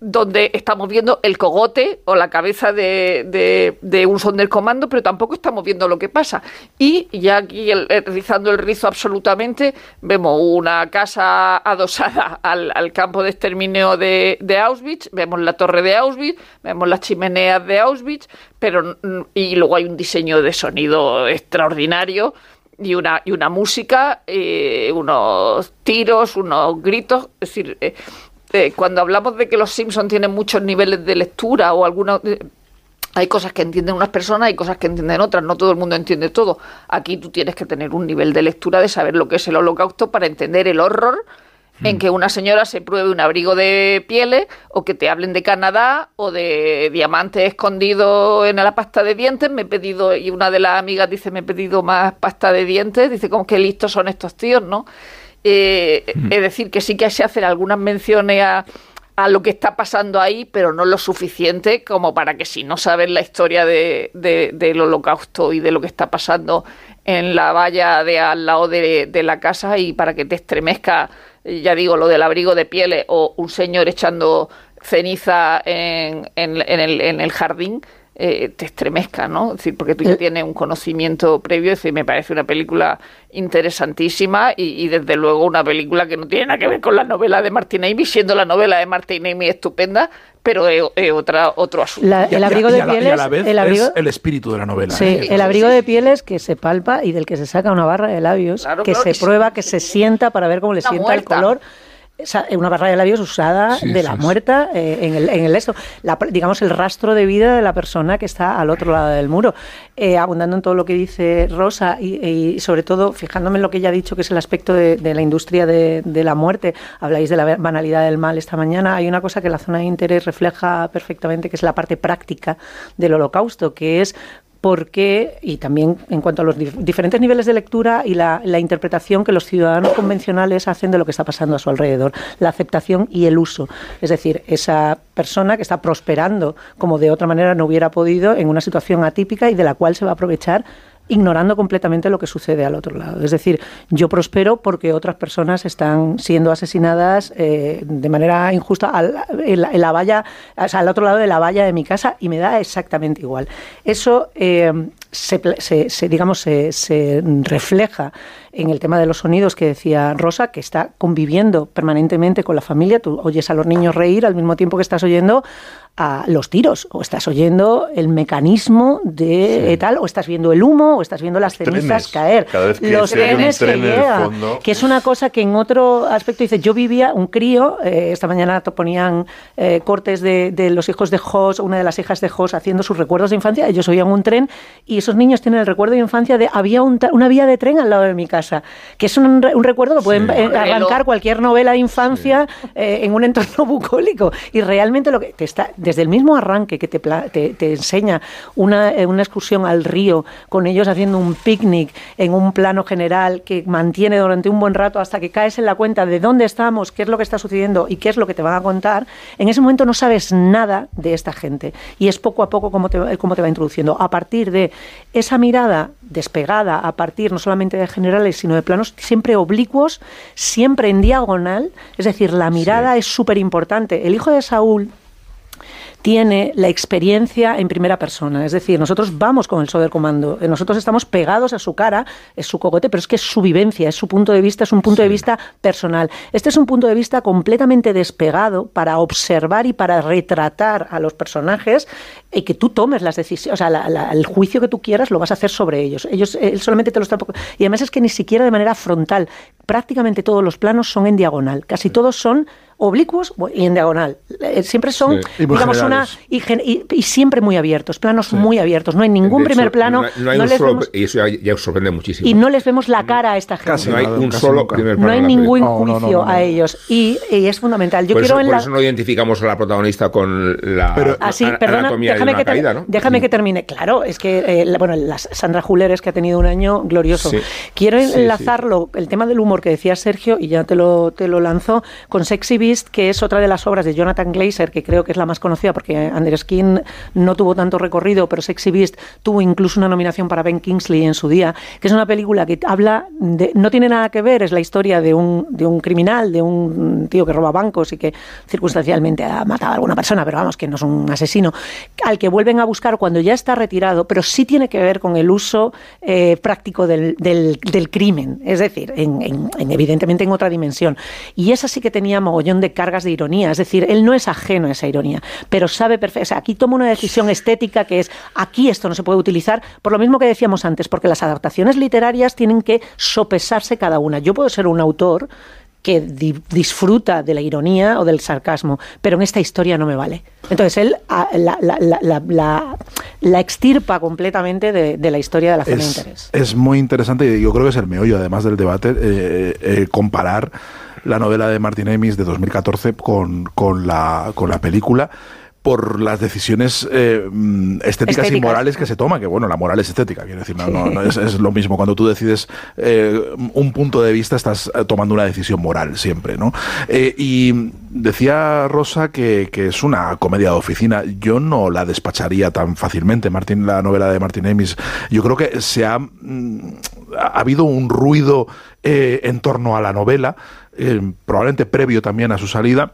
donde estamos viendo el cogote o la cabeza de, de, un Sonderkommando, pero tampoco estamos viendo lo que pasa. Y ya aquí, el- el- rizando el rizo absolutamente, vemos una casa adosada al, al campo de exterminio de, de Auschwitz, vemos la torre de Auschwitz, vemos las chimeneas de Auschwitz, pero mm, y luego hay un diseño de sonido extraordinario y una, y una música, eh, unos tiros, unos gritos, es decir, eh, eh, cuando hablamos de que los Simpsons tienen muchos niveles de lectura o algunos... eh, hay cosas que entienden unas personas, hay cosas que entienden otras, no todo el mundo entiende todo. Aquí tú tienes que tener un nivel de lectura de saber lo que es el holocausto para entender el horror en que una señora se pruebe un abrigo de pieles o que te hablen de Canadá o de diamantes escondidos en la pasta de dientes. Me he pedido, y una de las amigas dice, me he pedido más pasta de dientes. Dice, como que listos son estos tíos, ¿no? Eh, Es decir, que sí que se hacen algunas menciones a, a lo que está pasando ahí, pero no lo suficiente como para que si no sabes la historia de, de- del holocausto y de lo que está pasando en la valla de al lado de, de la casa y para que te estremezca, ya digo, lo del abrigo de pieles o un señor echando ceniza en, en- en el, en el jardín, eh, te estremezca, ¿no? Es decir, porque tú ya tienes un conocimiento previo, es decir, me parece una película interesantísima y, y desde luego una película que no tiene nada que ver con la novela de Martin Amis, siendo la novela de Martin Amis estupenda, pero es, es otra, otro asunto. La- el Y a- abrigo de pieles, la vez el abrigo, es el espíritu de la novela. Sí, ¿eh? el abrigo de pieles que se palpa y del que se saca una barra de labios, Claro, que claro, se prueba, que se sienta para ver cómo le Está sienta muerta. el color. Esa- Una barra de labios usada Sí, de la sí. muerta eh, en, el, en el esto. La- digamos, el rastro de vida de la persona que está al otro lado del muro. Eh, abundando en todo lo que dice Rosa y, y sobre todo fijándome en lo que ella ha dicho, que es el aspecto de, de la industria de, de la muerte. Habláis de la banalidad del mal esta mañana. Hay una cosa que la zona de interés refleja perfectamente, que es la parte práctica del holocausto, que es porque, y también en cuanto a los dif- diferentes niveles de lectura y la interpretación que los ciudadanos convencionales hacen de lo que está pasando a su alrededor, la aceptación y el uso. Es decir, esa persona que está prosperando como de otra manera no hubiera podido en una situación atípica y de la cual se va a aprovechar ignorando completamente lo que sucede al otro lado. Es decir, yo prospero porque otras personas están siendo asesinadas eh, de manera injusta al- en, la, valla, al otro lado de la valla de mi casa y me da exactamente igual. Eso eh, se, se- se, digamos, se, se refleja en el tema de los sonidos que decía Rosa, que está conviviendo permanentemente con la familia. Tú oyes a los niños reír al mismo tiempo que estás oyendo a los tiros, o estás oyendo el mecanismo de tal, o estás viendo el humo, o estás viendo las cenizas trenes. caer. Cada vez que los trenes que tren en el llegan, que es una cosa que en otro aspecto dice, yo vivía un crío, eh, esta mañana to- ponían eh, cortes de, de los hijos de Jos, una de las hijas de Jos haciendo sus recuerdos de infancia, ellos oían un tren y esos niños tienen el recuerdo de infancia de había un una vía de tren al lado de mi casa. Casa, que es un, re- un recuerdo que pueden Sí. eh, arrancar cualquier novela de infancia eh, en un entorno bucólico. Y realmente lo que te está, desde el mismo arranque que te, pla- te, te enseña una, eh, una excursión al río, con ellos haciendo un picnic en un plano general que mantiene durante un buen rato hasta que caes en la cuenta de dónde estamos, qué es lo que está sucediendo y qué es lo que te van a contar, en ese momento no sabes nada de esta gente. Y es poco a poco como te, cómo te va introduciendo. A partir de esa mirada despegada, a partir no solamente de generales, sino de planos siempre oblicuos, siempre en diagonal, es decir, la mirada es súper importante. El hijo de Saúl tiene la experiencia en primera persona. Es decir, nosotros vamos con el Soderkommando, eh, nosotros estamos pegados a su cara, es su cogote, pero es que es su vivencia, es su punto de vista, es un punto de vista personal. Este es un punto de vista completamente despegado para observar y para retratar a los personajes y que tú tomes las decisiones, o sea, la- la- el juicio que tú quieras lo vas a hacer sobre ellos. Ellos él solamente te lo está y además es que ni siquiera de manera frontal. Prácticamente todos los planos son en diagonal, casi todos son oblicuos y en diagonal. Eh, Siempre son, Sí. Y muy digamos, una y, gen- y- y siempre muy abiertos, planos muy abiertos. No hay ningún primer plano No, hay- no hay no un les solo, vemos- y eso ya, ya os sorprende muchísimo. y no les vemos la cara a esta gente. no hay un casi solo nunca. primer No plano hay en la ningún juicio a ellos. Y, y es fundamental. Yo por, quiero eso, en por la... eso no identificamos a la protagonista con la Así, ana- perdona, anatomía déjame, que, ter- caída, ¿no? déjame que termine. Claro, es que, eh, la- bueno, la Sandra Juleres, que ha tenido un año glorioso. Sí. Quiero Sí, sí. enlazarlo, el tema del humor que decía Sergio, y ya te lo, te lo lanzo, con Sexy Beast, que es otra de las obras de Jonathan Glazer, que creo que es la más conocida, porque Under Skin no tuvo tanto recorrido, pero Sexy Beast tuvo incluso una nominación para Ben Kingsley en su día, que es una película que habla, de, no tiene nada que ver, es la historia de un, de un criminal, de un tío que roba bancos y que circunstancialmente ha matado a alguna persona, pero vamos, que no es un asesino, al que vuelven a buscar cuando ya está retirado, pero sí tiene que ver con el uso eh, práctico del, del- crimen, es decir, en- en- evidentemente en otra dimensión. Y esa sí que tenía mogollón de cargas de ironía, es decir, él no es ajeno a esa ironía, pero sabe perfectamente, o sea, aquí toma una decisión estética que es, aquí esto no se puede utilizar, por lo mismo que decíamos antes, porque las adaptaciones literarias tienen que sopesarse cada una. Yo puedo ser un autor que di- disfruta de la ironía o del sarcasmo, pero en esta historia no me vale. Entonces él ah, la, la- extirpa completamente de, de la historia de la zona de es, interés. es muy interesante y yo creo que es el meollo, además del debate, eh, eh, comparar la novela de Martin Amis de 2014 con, con, la, con la película por las decisiones eh, mm, estéticas, y morales que se toman, que bueno, la moral es estética, quiero decir, no, no, no, es, es lo mismo, cuando tú decides eh, un punto de vista estás eh, tomando una decisión moral siempre, ¿no? Eh, y decía Rosa que, que es una comedia de oficina, yo no la despacharía tan fácilmente, Martín, la novela de Martin Amis, yo creo que se ha, mm, ha habido un ruido en torno a la novela, probablemente previo también a su salida,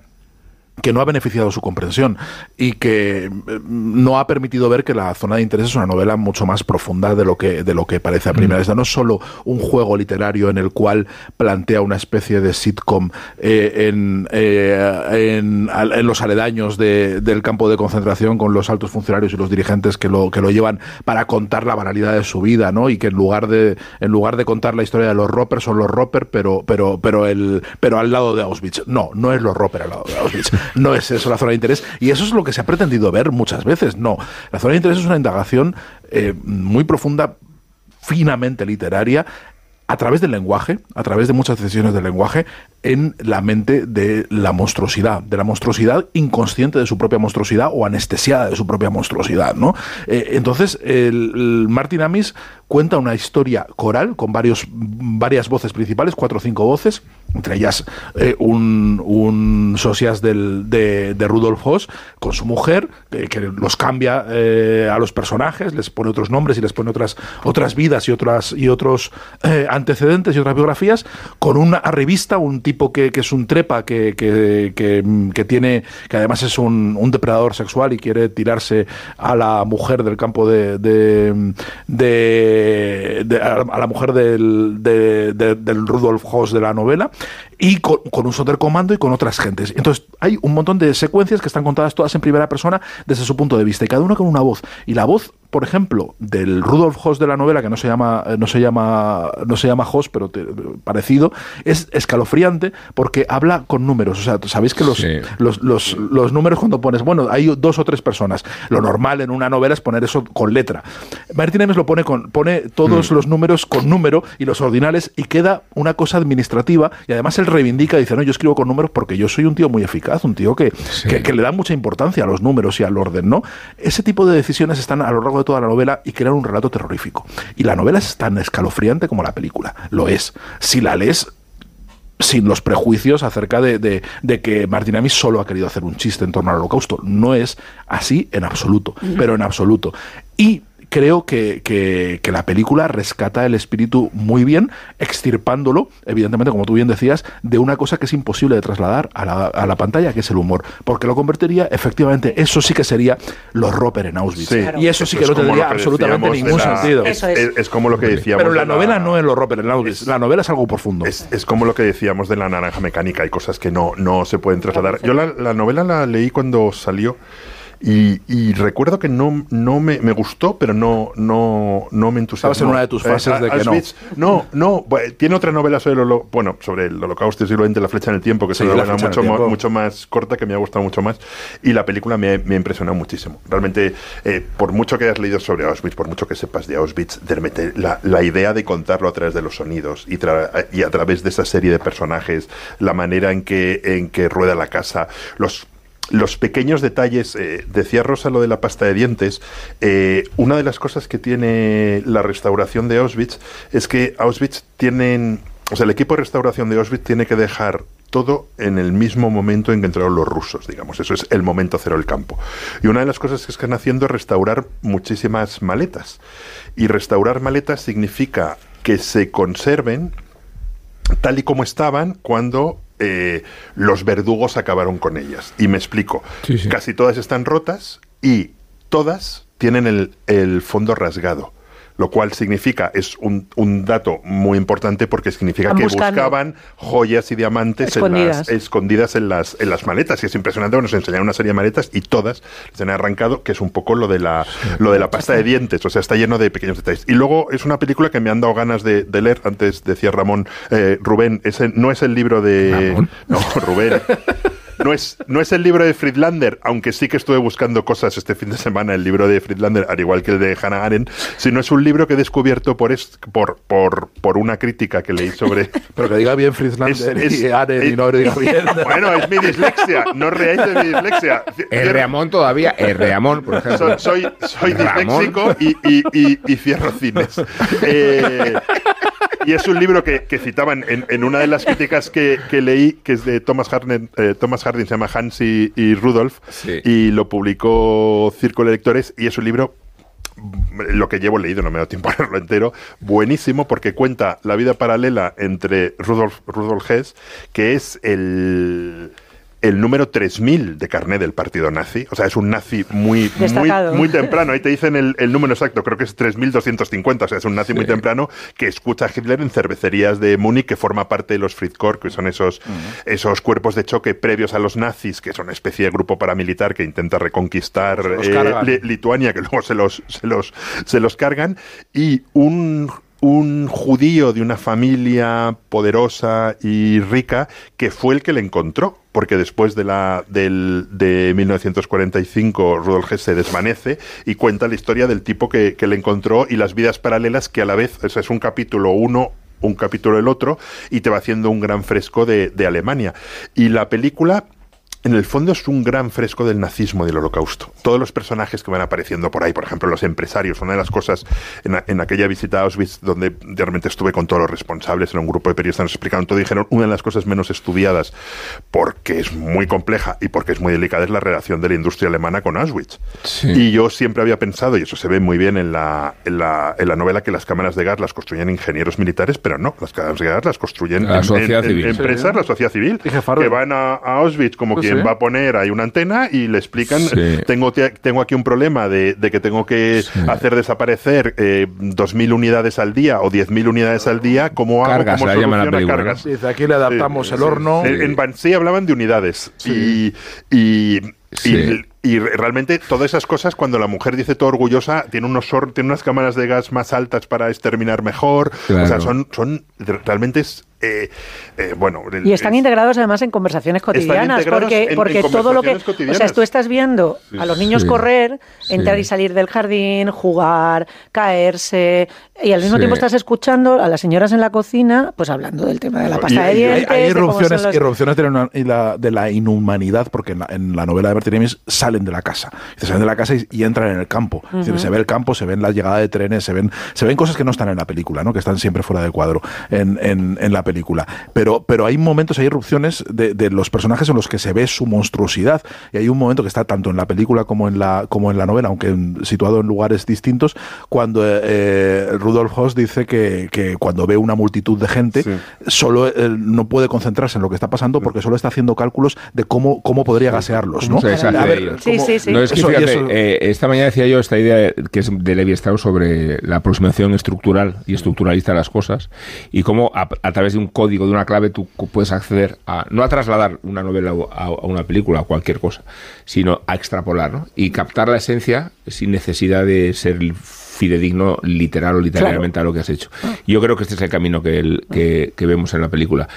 que no ha beneficiado su comprensión y que eh, no ha permitido ver que la zona de interés es una novela mucho más profunda de lo que de lo que parece a primera vista. No es solo un juego literario en el cual plantea una especie de sitcom eh, en, eh, en los aledaños de- del campo de concentración con los altos funcionarios y los dirigentes que lo que lo llevan para contar la banalidad de su vida, ¿no? Y que en lugar de en lugar de contar la historia de los Roper son los Roper, pero pero pero el pero al lado de Auschwitz. No, no es los Roper al lado de Auschwitz. No es eso la zona de interés. Y eso es lo que se ha pretendido ver muchas veces. No, la zona de interés es una indagación eh, muy profunda, finamente literaria, a través del lenguaje, a través de muchas decisiones del lenguaje, en la mente de la monstruosidad, de la monstruosidad inconsciente de su propia monstruosidad o anestesiada de su propia monstruosidad, ¿no? Eh, entonces, el, Martin Amis cuenta una historia coral con varios, varias voces principales, cuatro o cinco voces, entre ellas eh, un, un socias del, de, de Rudolf Hoss con su mujer, que, que los cambia eh, a los personajes, les pone otros nombres y les pone otras, otras vidas y, otras, y otros eh, antecedentes y otras biografías, con una revista, un tipo que, que es un trepa, que, que, que, tiene, que además es un, depredador sexual y quiere tirarse a la mujer del campo de, de, de- a la- mujer del, de- de- del Rudolf Hoss de la novela y con, un Sonderkommando y con otras gentes. Entonces hay un montón de secuencias que están contadas todas en primera persona desde su punto de vista y cada una con una voz. Y la voz por ejemplo, del Rudolf Hoss de la novela, que no se llama, eh, no se llama, no se llama Hoss, pero te- parecido, es escalofriante porque habla con números. O sea, sabéis que los, los, los, los números cuando pones, bueno, hay dos o tres personas. Lo normal en una novela es poner eso con letra. Martin Amis lo pone con, pone todos los números con número y los ordinales y queda una cosa administrativa y además él reivindica, dice, no, yo escribo con números porque yo soy un tío muy eficaz, un tío que, que, que le da mucha importancia a los números y al orden, ¿no? Ese tipo de decisiones están a lo largo de toda la novela y crean un relato terrorífico. Y la novela es tan escalofriante como la película, lo es. Si la lees sin los prejuicios acerca de, de- de que Martin Amis solo ha querido hacer un chiste en torno al holocausto. No es así en absoluto, pero en absoluto. Y creo que, que- que la película rescata el espíritu muy bien, extirpándolo, evidentemente, como tú bien decías, de una cosa que es imposible de trasladar a la, a la pantalla, que es el humor. Porque lo convertiría, efectivamente, eso sí que sería los Roper en Auschwitz. Sí. Y eso sí que es no tendría que absolutamente ningún la- sentido. Es, es- es como lo que decíamos. Pero la de novela no es los Roper en Auschwitz, la novela es algo profundo. Es, es como lo que decíamos de la naranja mecánica, hay cosas que no, no se pueden trasladar. Yo la, la novela la leí cuando salió y, y recuerdo que no, no me, me gustó, pero no, no, no me entusiasmó. Estabas en una de tus fases de que no. Auschwitz- no. No, bu- tiene otra novela sobre el, holo- bueno, sobre el holocausto siglo XX, La flecha en el tiempo, que es Sí, una La novela mucho, mo- mucho más corta, que me ha gustado mucho más. Y la película me, me ha impresionado muchísimo. Realmente, eh, por mucho que hayas leído sobre Auschwitz, por mucho que sepas de Auschwitz, de la, la idea de contarlo a través de los sonidos y, y a través de esa serie de personajes, la manera en que, en que rueda la casa, los los pequeños detalles, eh, decía Rosa lo de la pasta de dientes, eh, una de las cosas que tiene la restauración de Auschwitz es que Auschwitz tienen, o sea, el equipo de restauración de Auschwitz tiene que dejar todo en el mismo momento en que entraron los rusos, digamos, eso es el momento cero del campo. Y una de las cosas que están haciendo es restaurar muchísimas maletas. Y restaurar maletas significa que se conserven tal y como estaban cuando eh, los verdugos acabaron con ellas. Y me explico. Casi todas están rotas y todas tienen el, el fondo rasgado. Lo cual significa, es un, un dato muy importante porque significa Están que buscando. buscaban joyas y diamantes en Escondidas. las, escondidas en las, en las maletas. Y es impresionante, bueno, nos enseñaron una serie de maletas y todas se han arrancado, que es un poco lo de la, lo de la pasta de dientes. O sea, está lleno de pequeños detalles. Y luego es una película que me han dado ganas de, de leer. Antes decía Ramón, eh, Rubén, ese no es el libro de. No, Rubén. No es, no es el libro de Friedlander, aunque sí que estuve buscando cosas este fin de semana, el libro de Friedlander, al igual que el de Hannah Arendt, sino es un libro que he descubierto por, es- por, por, por una crítica que leí sobre... Pero que diga bien Friedlander y Arendt y no lo diga bien. Bueno, es mi dislexia, no reáis de mi dislexia. El Reamón todavía, el Reamón, por ejemplo. Soy, soy, disléxico y, y, y, y cierro cines. Eh, y es un libro que, que citaban en, en una de las críticas que, que leí, que es de Thomas Hardin, eh, Thomas Hardin se llama Hans y, y Rudolf, y lo publicó Círculo de Lectores, y es un libro lo que llevo leído, no me da tiempo a leerlo entero, buenísimo porque cuenta la vida paralela entre Rudolf, Rudolf Hess, que es el, el número 3000 de carné del partido nazi. O sea, es un nazi muy, muy, muy temprano. Ahí te dicen el, el número exacto, creo que es 3250. O sea, es un nazi muy temprano que escucha a Hitler en cervecerías de Múnich, que forma parte de los Friedkorps, que son esos, esos cuerpos de choque previos a los nazis, que son una especie de grupo paramilitar que intenta reconquistar eh, Lituania, que luego se los, se los, se los cargan, y un, un judío de una familia poderosa y rica que fue el que le encontró. Porque después de, la, del, de 1945 Rudolf se desvanece y cuenta la historia del tipo que, que le encontró y las vidas paralelas que a la vez, o es un capítulo uno un capítulo el otro y te va haciendo un gran fresco de, de Alemania. Y la película en el fondo es un gran fresco del nazismo y del holocausto. Todos los personajes que van apareciendo por ahí, por ejemplo, los empresarios, una de las cosas en, a- en aquella visita a Auschwitz, donde realmente estuve con todos los responsables, en un grupo de periodistas, nos explicaron todo y dijeron, una de las cosas menos estudiadas, porque es muy compleja y porque es muy delicada, es la relación de la industria alemana con Auschwitz. Y yo siempre había pensado, y eso se ve muy bien en la, en la, en la novela, que las cámaras de gas las construyen ingenieros militares, pero no, las cámaras de gas las construyen La en- sociedad en- en- civil. empresas, Sí. la sociedad civil, que van a, a Auschwitz como Pues quien sí. va a poner ahí una antena y le explican, Sí. tengo, te- tengo aquí un problema de, de que tengo que hacer desaparecer eh, 2.000 unidades al día o 10.000 unidades al día, ¿cómo hago? Cargas, ¿Cómo la película, cargas? Dice, aquí le adaptamos Sí, el sí, horno. sí. En, Bansi hablaban de unidades y, y, y, Sí. y re- realmente todas esas cosas, cuando la mujer dice todo orgullosa, tiene unos tiene unas cámaras de gas más altas para exterminar mejor. O sea, son, son realmente es eh, eh, bueno. el- Y están es- integrados además en conversaciones cotidianas, porque, en- en porque todo lo que... O sea, tú estás viendo a los niños Sí. correr, Sí. entrar y salir del jardín, jugar, caerse, y al mismo Sí. tiempo estás escuchando a las señoras en la cocina, pues hablando del tema de la pasta de Y- dientes. hay, hay de irrupciones, los- irrupciones de, la, de la inhumanidad, porque en la, en la novela de Martin Amis salen de la casa. Dice, Salen de la casa y, y entran en el campo. Es decir, Ujú. Se ve el campo, se ven la llegada de trenes, se ven, se ven cosas que no están en la película, ¿no? que están siempre fuera de cuadro en, en- en la película. Pero, pero hay momentos, hay irrupciones de, de los personajes en los que se ve su monstruosidad. Y hay un momento que está tanto en la película como en la, como en la novela, aunque en- situado en lugares distintos, cuando eh, Rudolf Hoss dice que, que cuando ve una multitud de gente, solo eh, no puede concentrarse en lo que está pasando porque solo está haciendo cálculos de cómo, cómo podría gasearlos. ¿no? A. Sí, sí, sí. Eh, esta mañana decía yo esta idea que es de Levi Strauss sobre la aproximación estructural y estructuralista de las cosas y cómo a, a través de un código, de una clave, tú puedes acceder a, no a trasladar una novela a, a una película o cualquier cosa, sino a extrapolar ¿no? y captar la esencia sin necesidad de ser fidedigno literal o literalmente a lo que has hecho. Yo creo que este es el camino que, el- que, que vemos en la película.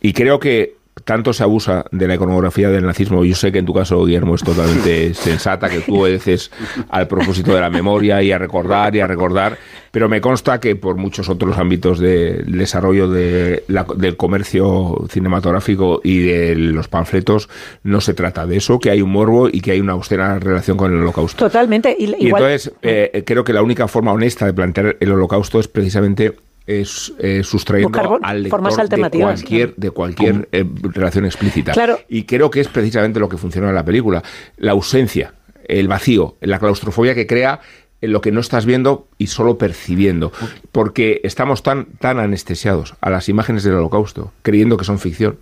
Y creo que tanto se abusa de la iconografía del nazismo. Yo sé que en tu caso, Guillermo, es totalmente sensata, que tú obedeces al propósito de la memoria y a recordar y a recordar, pero me consta que por muchos otros ámbitos de- del desarrollo de la- del comercio cinematográfico y de los panfletos no se trata de eso, que hay un morbo y que hay una austera relación con el holocausto. Totalmente. Y, Y igual, entonces eh, creo que la única forma honesta de plantear el holocausto es precisamente es, eh, sustrayendo vo- al formas lector de cualquier, de cualquier eh, relación explícita. Claro. Y creo que es precisamente lo que funciona en la película. La ausencia, el vacío, la claustrofobia que crea en lo que no estás viendo y solo percibiendo. Porque estamos tan, tan anestesiados a las imágenes del holocausto, creyendo que son ficción,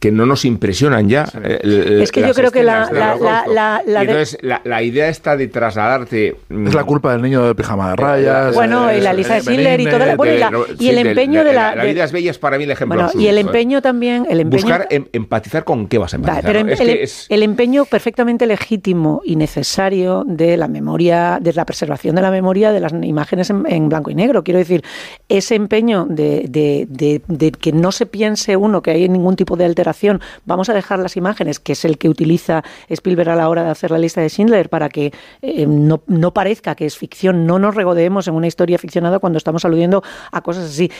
que no nos impresionan ya. eh, el- Es que yo creo que la- del la- la- la- la Y de- entonces, la, la idea está de trasladarte... mm, Es la culpa del niño de pijama de rayas. Bueno, y la eh, lista de eh, Schindler y toda la- bueno, y la- y sí, el del- empeño de la- La de- vida es bella es para mí el ejemplo bueno, y absoluto, el ¿eh? empeño también, el empeño, Buscar em- empatizar con qué vas a empatizar. pero ¿no? el, Es que es- el empeño perfectamente legítimo y necesario de la memoria, de la preservación de la memoria de las imágenes en, en blanco y negro. Quiero decir, ese empeño de- de que no se piense uno que hay ningún tipo de alteración, vamos a dejar las imágenes, que es el que utiliza Spielberg a la hora de hacer la lista de Schindler, para que eh, no, no parezca que es ficción, no nos regodeemos en una historia ficcionada cuando estamos aludiendo a cosas así.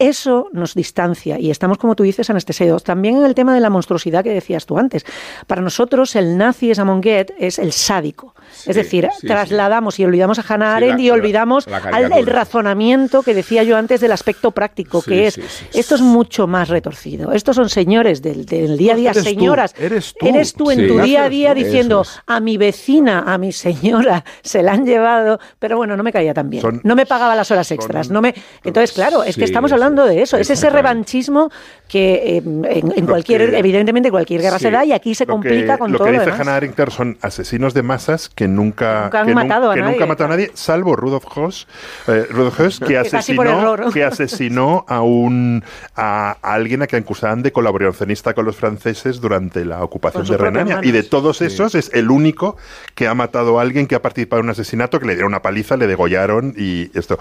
Eso nos distancia y estamos, como tú dices, anestesiados. También en el tema de la monstruosidad que decías tú antes. Para nosotros, el nazi es Amon Get, es el sádico. es decir, sí, trasladamos y olvidamos a Hannah Arendt la- y olvidamos la al, caricatura. el razonamiento que decía yo antes del aspecto práctico, que es, esto es mucho más retorcido. Estos son señores del, del día a día, Eres tú, señoras. eres tú. Eres tú en tu día a día diciendo, es. a mi vecina, a mi señora, se la han llevado, pero bueno, no me caía tan bien. Son- no me pagaba las horas extras. No me... Entonces, claro, es que estamos eso hablando de eso. Es ese revanchismo que eh, en, en cualquier, que- evidentemente, cualquier guerra Sí, se da y aquí se complica que, con lo todo que lo dice demás. Hannah Arendt son asesinos de masas que nunca, Nunca han que nun- matado a que nadie. nunca matado a nadie, salvo Rudolf Hoss, eh, Rudolf Hoss, que asesinó, que asesinó a un a, a alguien a quien acusaban de colaboracionista con los franceses durante la ocupación de Renania. manos. Y de todos esos es el único que ha matado a alguien que ha participado en un asesinato, que le dieron una paliza, le degollaron y esto.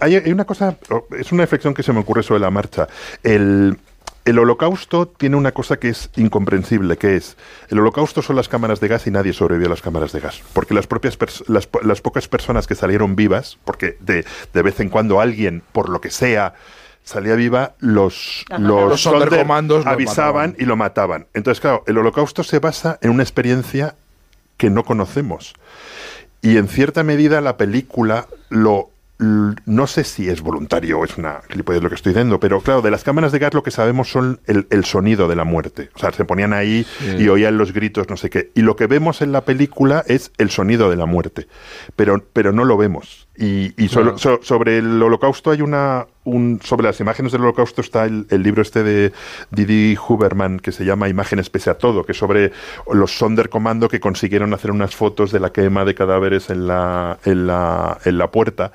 Hay, hay una cosa, oh, es una reflexión que se me ocurre sobre la marcha. El, el holocausto tiene una cosa que es incomprensible, que es, el holocausto son las cámaras de gas y nadie sobrevivió a las cámaras de gas. Porque las propias pers- las, po- las pocas personas que salieron vivas, porque de, de vez en cuando alguien, por lo que sea, salía viva, los, los. Los Sonder Sonderkommandos lo avisaban y lo mataban. Entonces, claro, el holocausto se basa en una experiencia que no conocemos. Y en cierta medida la película lo no sé si es voluntario o es una gilipollez lo que estoy diciendo, pero claro, de las cámaras de gas lo que sabemos son el, el sonido de la muerte. O sea, se ponían ahí y oían los gritos, no sé qué. Y lo que vemos en la película es el sonido de la muerte, pero, pero no lo vemos. Y, y so- Claro. so- sobre el holocausto hay una... Sobre las imágenes del holocausto está el, el libro este de Didi Huberman que se llama Imágenes pese a todo, que es sobre los Sonderkommando que consiguieron hacer unas fotos de la quema de cadáveres en la, en la, en la puerta.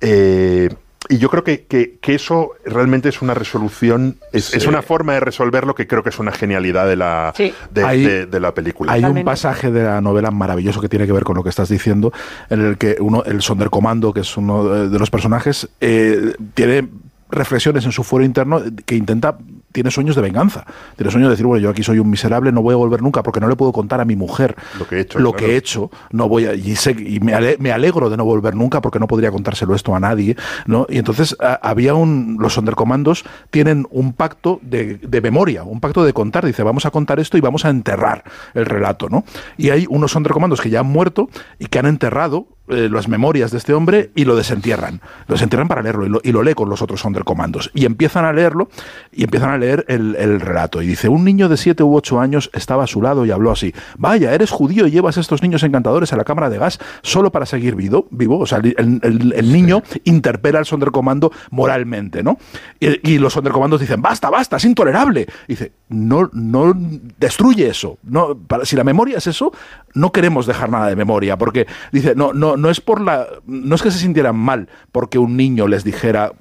Eh, y yo creo que, que, que eso realmente es una resolución, es, Sí. es una forma de resolver lo que creo que es una genialidad de la, Sí. de, Hay- de- de la película. Hay un pasaje de la novela maravilloso que tiene que ver con lo que estás diciendo, en el que uno, el Sonderkommando, que es uno de de los personajes, eh, tiene reflexiones en su fuero interno que intenta, tiene sueños de venganza. Tiene sueños de decir, bueno, yo aquí soy un miserable, no voy a volver nunca porque no le puedo contar a mi mujer Lo que he hecho. lo claro. que he hecho, no voy a, y, sé- y me, ale- me alegro de no volver nunca porque no podría contárselo esto a nadie, ¿no? Y entonces a- había un, los Sonderkommandos tienen un pacto de, de memoria, un pacto de contar, dice, vamos a contar esto y vamos a enterrar el relato, ¿no? Y hay unos Sonderkommandos que ya han muerto y que han enterrado eh, las memorias de este hombre y lo desentierran. Lo desentierran para leerlo y lo, y lo lee con los otros Sonderkommandos. Y empiezan a leerlo y empiezan a leer el, el relato. Y dice, un niño de 7 u 8 años estaba a su lado y habló así, vaya, eres judío y llevas estos niños encantadores a la cámara de gas solo para seguir vivo. vivo. O sea, el, el- el niño interpela al Sonderkommando moralmente, ¿no? Y, y los Sonderkommandos dicen, basta, basta, es intolerable. Y dice, no, no destruye eso. No, para- si la memoria es eso, no queremos dejar nada de memoria, porque dice, no, no, no es por la, no es que se sintieran mal porque un niño les dijera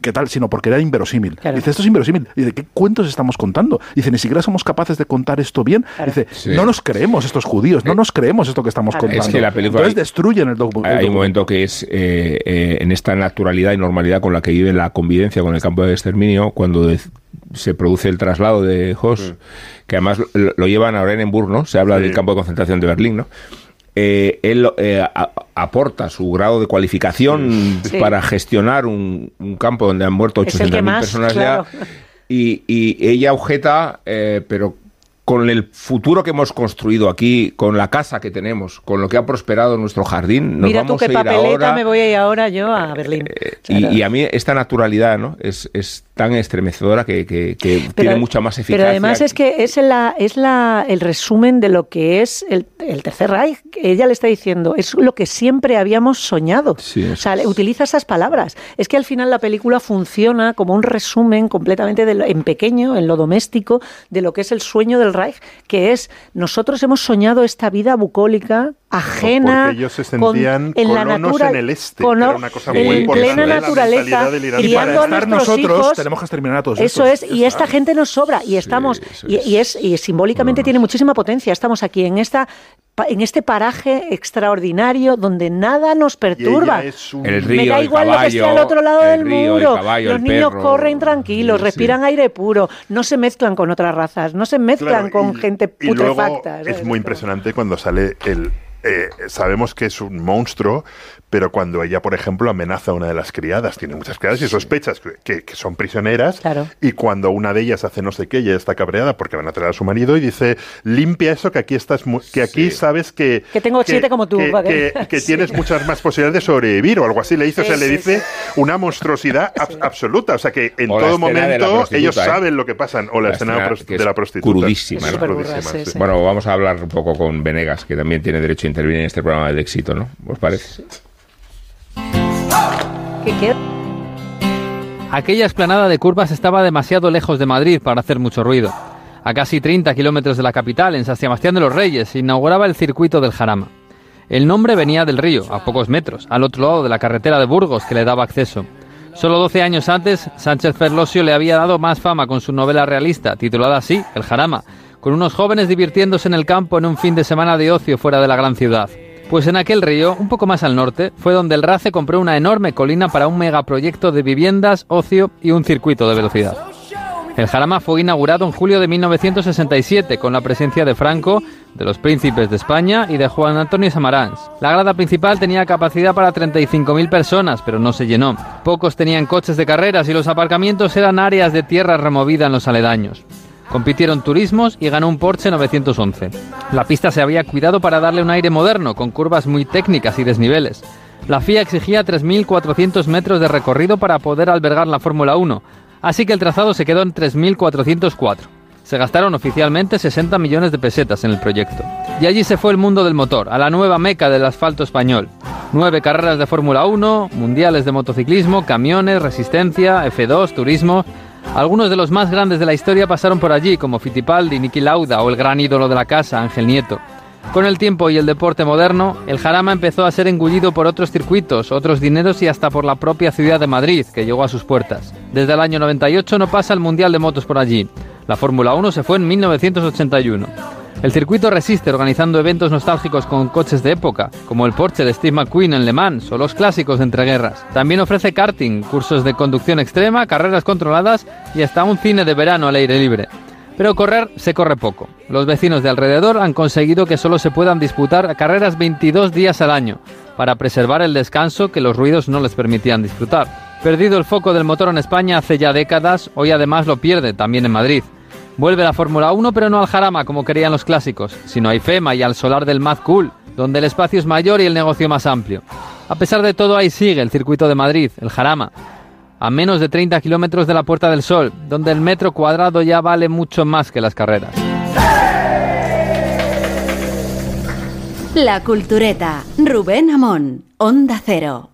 qué tal, sino porque era inverosímil. Dice, esto es inverosímil. Dice, ¿qué cuentos estamos contando? Dice, ni siquiera somos capaces de contar esto bien. Dice, Sí. no nos creemos estos judíos, no nos creemos esto que estamos contando. Es que la película Entonces hay- destruyen el, docu- el Hay un documento. momento que es eh, eh, en esta naturalidad y normalidad con la que vive la convivencia con el campo de exterminio, cuando de- se produce el traslado de Hoss, que además lo, lo llevan a Oranienburg, ¿no? Se habla del campo de concentración de Berlín, ¿no? Eh, él eh, a- aporta su grado de cualificación Sí. para gestionar un, un campo donde han muerto Es el que 800.000 más, personas claro. ya. Y, y ella objeta, eh, pero con el futuro que hemos construido aquí, con la casa que tenemos, con lo que ha prosperado nuestro jardín, nos Mira tú vamos qué a ir papeleta ahora. me voy a ir ahora yo a Berlín. Y, y a mí esta naturalidad ¿no? es, es tan estremecedora que, que- que tiene mucha más eficacia. Pero además es que es, la, es la, el resumen de lo que es el, el Tercer Reich. Ella le está diciendo, es lo que siempre habíamos soñado. Sí, o sea, le- utiliza esas palabras. Es que al final la película funciona como un resumen completamente de lo- en pequeño, en lo doméstico, de lo que es el sueño del Reich, que es nosotros hemos soñado esta vida bucólica, ajena, Porque ellos se con- sentían en la colonos natura- en el este, con- que era una cosa en muy importante. plena La naturaleza. Y criando para a estar nuestros nosotros hijos, tenemos que exterminar a todos eso estos. es, y esta gente nos sobra, y estamos, y, y es, y simbólicamente tiene muchísima potencia. Estamos aquí en esta pa- en este paraje extraordinario donde nada nos perturba. ella es un- El Me da el igual lo que esté al otro lado el del río, muro. caballo, Los niños perro. corren tranquilos, Sí, sí. respiran aire puro, no se mezclan con otras razas, no se mezclan Claro, con y- gente y luego putrefacta. es muy impresionante cuando sale el... eh, sabemos que es un monstruo, pero cuando ella, por ejemplo, amenaza a una de las criadas, tiene muchas criadas y sospechas que, que- que son prisioneras, Claro. y cuando una de ellas hace no sé qué, ella está cabreada porque van a traer a su marido y dice, limpia eso que aquí estás, mu- que aquí sabes que... Que tengo siete como tú, Que, ¿vale? que- que Sí. tienes muchas más posibilidades de sobrevivir o algo así. Le dice, o sea, Sí, le sí, dice una monstruosidad ab- absoluta. O sea, que en O todo momento ellos ¿eh? saben lo que pasan. O la, escena, escena pros- que de la prostituta. crudísima, crudísima, sí, sí. sí. Bueno, vamos a hablar un poco con Venegas, que también tiene derecho a intervenir en este programa de éxito, ¿no? ¿Os parece? Aquella explanada de curvas estaba demasiado lejos de Madrid para hacer mucho ruido. A casi 30 kilómetros de la capital, en San Sebastián de los Reyes, se inauguraba el circuito del Jarama. El nombre venía del río, a pocos metros, al otro lado de la carretera de Burgos que le daba acceso. Solo 12 años antes, Sánchez Ferlosio le había dado más fama con su novela realista, titulada así, El Jarama, con unos jóvenes divirtiéndose en el campo en un fin de semana de ocio fuera de la gran ciudad. Pues en aquel río, un poco más al norte, fue donde el RACE compró una enorme colina para un megaproyecto de viviendas, ocio y un circuito de velocidad. El Jarama fue inaugurado en julio de 1967 con la presencia de Franco, de los príncipes de España y de Juan Antonio Samaranch. La grada principal tenía capacidad para 35.000 personas, pero no se llenó. Pocos tenían coches de carreras y los aparcamientos eran áreas de tierra removida en los aledaños. Compitieron turismos y ganó un Porsche 911. La pista se había cuidado para darle un aire moderno, con curvas muy técnicas y desniveles. La FIA exigía 3.400 metros de recorrido para poder albergar la Fórmula 1, así que el trazado se quedó en 3.404. Se gastaron oficialmente 60 millones de pesetas en el proyecto. Y allí se fue el mundo del motor, a la nueva meca del asfalto español. Nueve carreras de Fórmula 1, mundiales de motociclismo, camiones, resistencia, F2, turismo. Algunos de los más grandes de la historia pasaron por allí, como Fittipaldi, Niki Lauda o el gran ídolo de la casa, Ángel Nieto. Con el tiempo y el deporte moderno, el jarama empezó a ser engullido por otros circuitos, otros dineros y hasta por la propia ciudad de Madrid, que llegó a sus puertas. Desde el año 98 no pasa el Mundial de Motos por allí. La Fórmula 1 se fue en 1981. El circuito resiste organizando eventos nostálgicos con coches de época, como el Porsche de Steve McQueen en Le Mans o los clásicos de entreguerras. También ofrece karting, cursos de conducción extrema, carreras controladas y hasta un cine de verano al aire libre. Pero correr se corre poco. Los vecinos de alrededor han conseguido que solo se puedan disputar carreras 22 días al año, para preservar el descanso que los ruidos no les permitían disfrutar. Perdido el foco del motor en España hace ya décadas, hoy además lo pierde también en Madrid. Vuelve la Fórmula 1, pero no al Jarama como querían los clásicos, sino a IFEMA y al solar del Mad Cool, donde el espacio es mayor y el negocio más amplio. A pesar de todo, ahí sigue el circuito de Madrid, el Jarama, a menos de 30 kilómetros de la Puerta del Sol, donde el metro cuadrado ya vale mucho más que las carreras. La Cultureta. Rubén Amón. Onda Cero.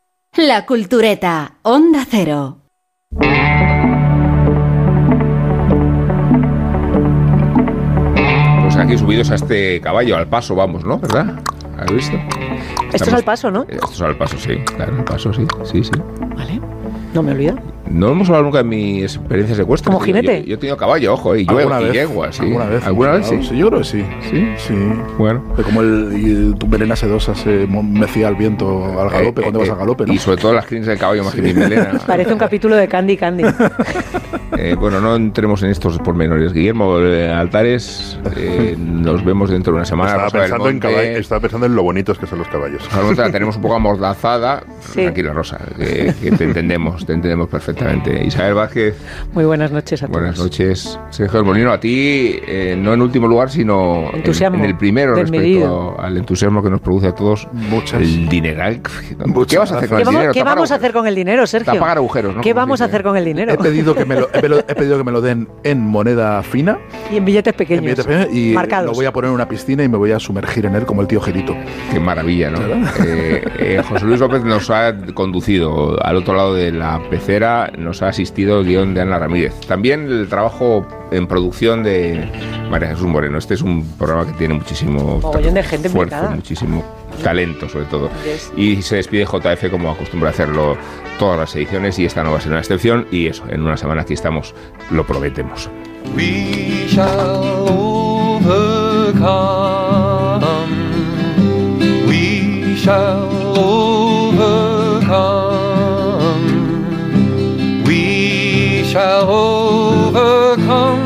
La Cultureta. Onda Cero. Pues aquí subidos a este caballo, al paso vamos, ¿no? ¿Verdad? ¿Has visto? Esto es al paso, ¿no? Esto es al paso, sí. Claro, al paso, sí. Sí, sí. Vale. No me olvido. No hemos hablado nunca de mis experiencias de cuestas. ¿Como jinete? Yo, yo he tenido caballo, ojo, y, ¿Alguna yegua, y vez? yegua, sí. ¿Alguna vez? ¿Alguna vez sí? Sí, yo creo que sí. ¿Sí? Sí. Bueno. De como el, y tu melena sedosa se mecía al viento al galope, Eh, cuando eh, vas al galope, ¿no? Y sobre todo las crines del caballo más que mi melena. Parece un capítulo de Candy Candy. Eh, bueno, no entremos en estos pormenores. Guillermo eh, Altares, eh, nos vemos dentro de una semana. Estaba pensando, en Monte. caball- estaba pensando en lo bonitos que son los caballos. La tenemos un poco amordazada. Sí. Tranquila, Rosa, que, que te entendemos, te entendemos perfectamente. Isabel Vázquez, Muy buenas noches a todos. buenas noches. Sergio Molino, a ti, eh, no en último lugar, sino en, en el primero respecto al entusiasmo que nos produce a todos Muchas. el dineral. ¿Qué Muchas vas a hacer con ¿Qué el vamos, dinero? qué Tapar vamos a hacer con el dinero, Sergio? Tapar agujeros, ¿no? ¿Qué vamos a hacer con el dinero? He pedido que me lo, he, he pedido que me lo den en moneda fina Y en billetes en pequeños. billetes pequeños, y marcados. lo voy a poner en una piscina y me voy a sumergir en él como el tío Gelito. Qué maravilla, ¿no? Eh, eh, José Luis López nos ha conducido al otro lado de la pecera, nos ha asistido el guion de Ana Ramírez. También el trabajo en producción de María Jesús Moreno. Este es un programa que tiene muchísimo Mogollón de gente esfuerzo, implicada. muchísimo talento sobre todo. Yes. Y se despide JF como acostumbra a hacerlo todas las ediciones y esta no va a ser una excepción y eso, en una semana aquí estamos, lo prometemos. We shall overcome. We shall shall overcome.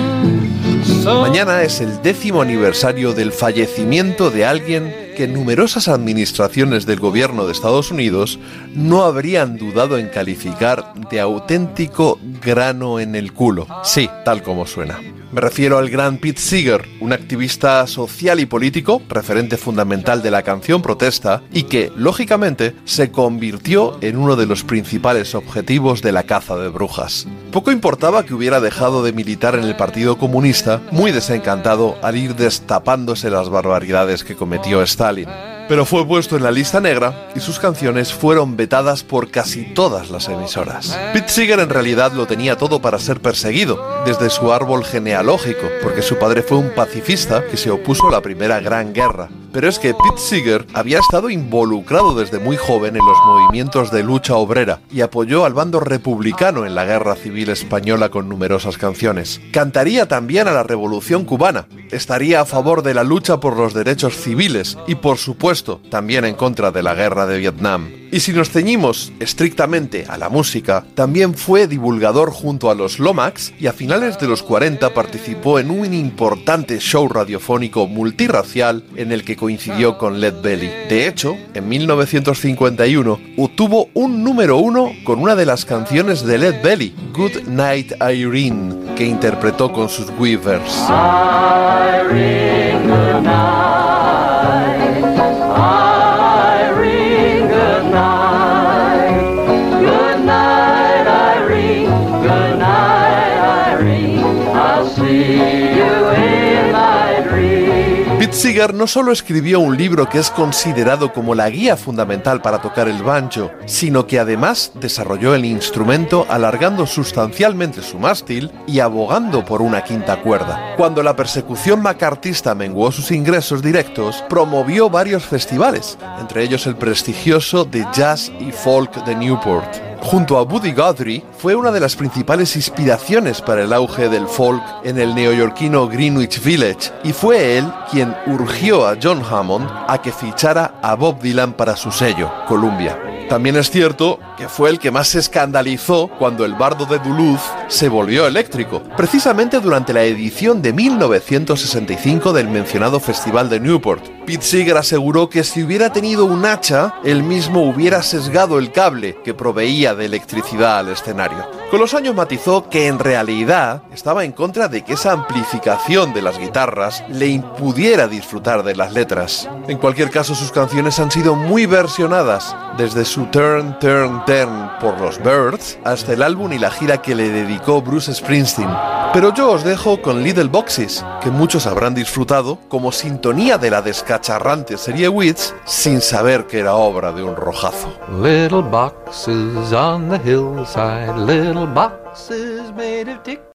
Mañana es el décimo aniversario del fallecimiento de alguien que numerosas administraciones del gobierno de Estados Unidos no habrían dudado en calificar de auténtico grano en el culo. Sí, tal como suena. Me refiero al gran Pete Seeger, un activista social y político, referente fundamental de la canción protesta, y que, lógicamente, se convirtió en uno de los principales objetivos de la caza de brujas. Poco importaba que hubiera dejado de militar en el Partido Comunista, muy desencantado al ir destapándose las barbaridades que cometió Stalin. Pero fue puesto en la lista negra y sus canciones fueron vetadas por casi todas las emisoras. Pete en realidad lo tenía todo para ser perseguido, desde su árbol genealógico, porque su padre fue un pacifista que se opuso a la Primera Gran Guerra. Pero es que Pete había estado involucrado desde muy joven en los movimientos de lucha obrera y apoyó al bando republicano en la Guerra Civil Española con numerosas canciones. Cantaría también a la Revolución Cubana, estaría a favor de la lucha por los derechos civiles y por supuesto también en contra de la guerra de Vietnam. Y si nos ceñimos estrictamente a la música, también fue divulgador junto a los Lomax y a finales de los 40 participó en un importante show radiofónico multirracial en el que coincidió con Led Belly. De hecho, en 1951 obtuvo un número uno con una de las canciones de Led Belly, Good Night Irene, que interpretó con sus Weavers. Seeger no solo escribió un libro que es considerado como la guía fundamental para tocar el banjo, sino que además desarrolló el instrumento alargando sustancialmente su mástil y abogando por una quinta cuerda. Cuando la persecución macartista menguó sus ingresos directos, promovió varios festivales, entre ellos el prestigioso de Jazz y Folk de Newport. Junto a Buddy Guthrie, fue una de las principales inspiraciones para el auge del folk en el neoyorquino Greenwich Village, y fue él quien urgió a John Hammond a que fichara a Bob Dylan para su sello, Columbia. También es cierto que fue el que más se escandalizó cuando el bardo de Duluth se volvió eléctrico, precisamente durante la edición de 1965 del mencionado Festival de Newport. Pete Seeger aseguró que si hubiera tenido un hacha, él mismo hubiera sesgado el cable que proveía de electricidad al escenario. Con los años matizó que en realidad estaba en contra de que esa amplificación de las guitarras le impidiera disfrutar de las letras. En cualquier caso, sus canciones han sido muy versionadas, desde su Turn, Turn, Turn por los Birds hasta el álbum y la gira que le dedicó Bruce Springsteen. Pero yo os dejo con Little Boxes, que muchos habrán disfrutado como sintonía de la descacharrante serie Wits sin saber que era obra de un rojazo. Little boxes on the hillside, little boxes made of tick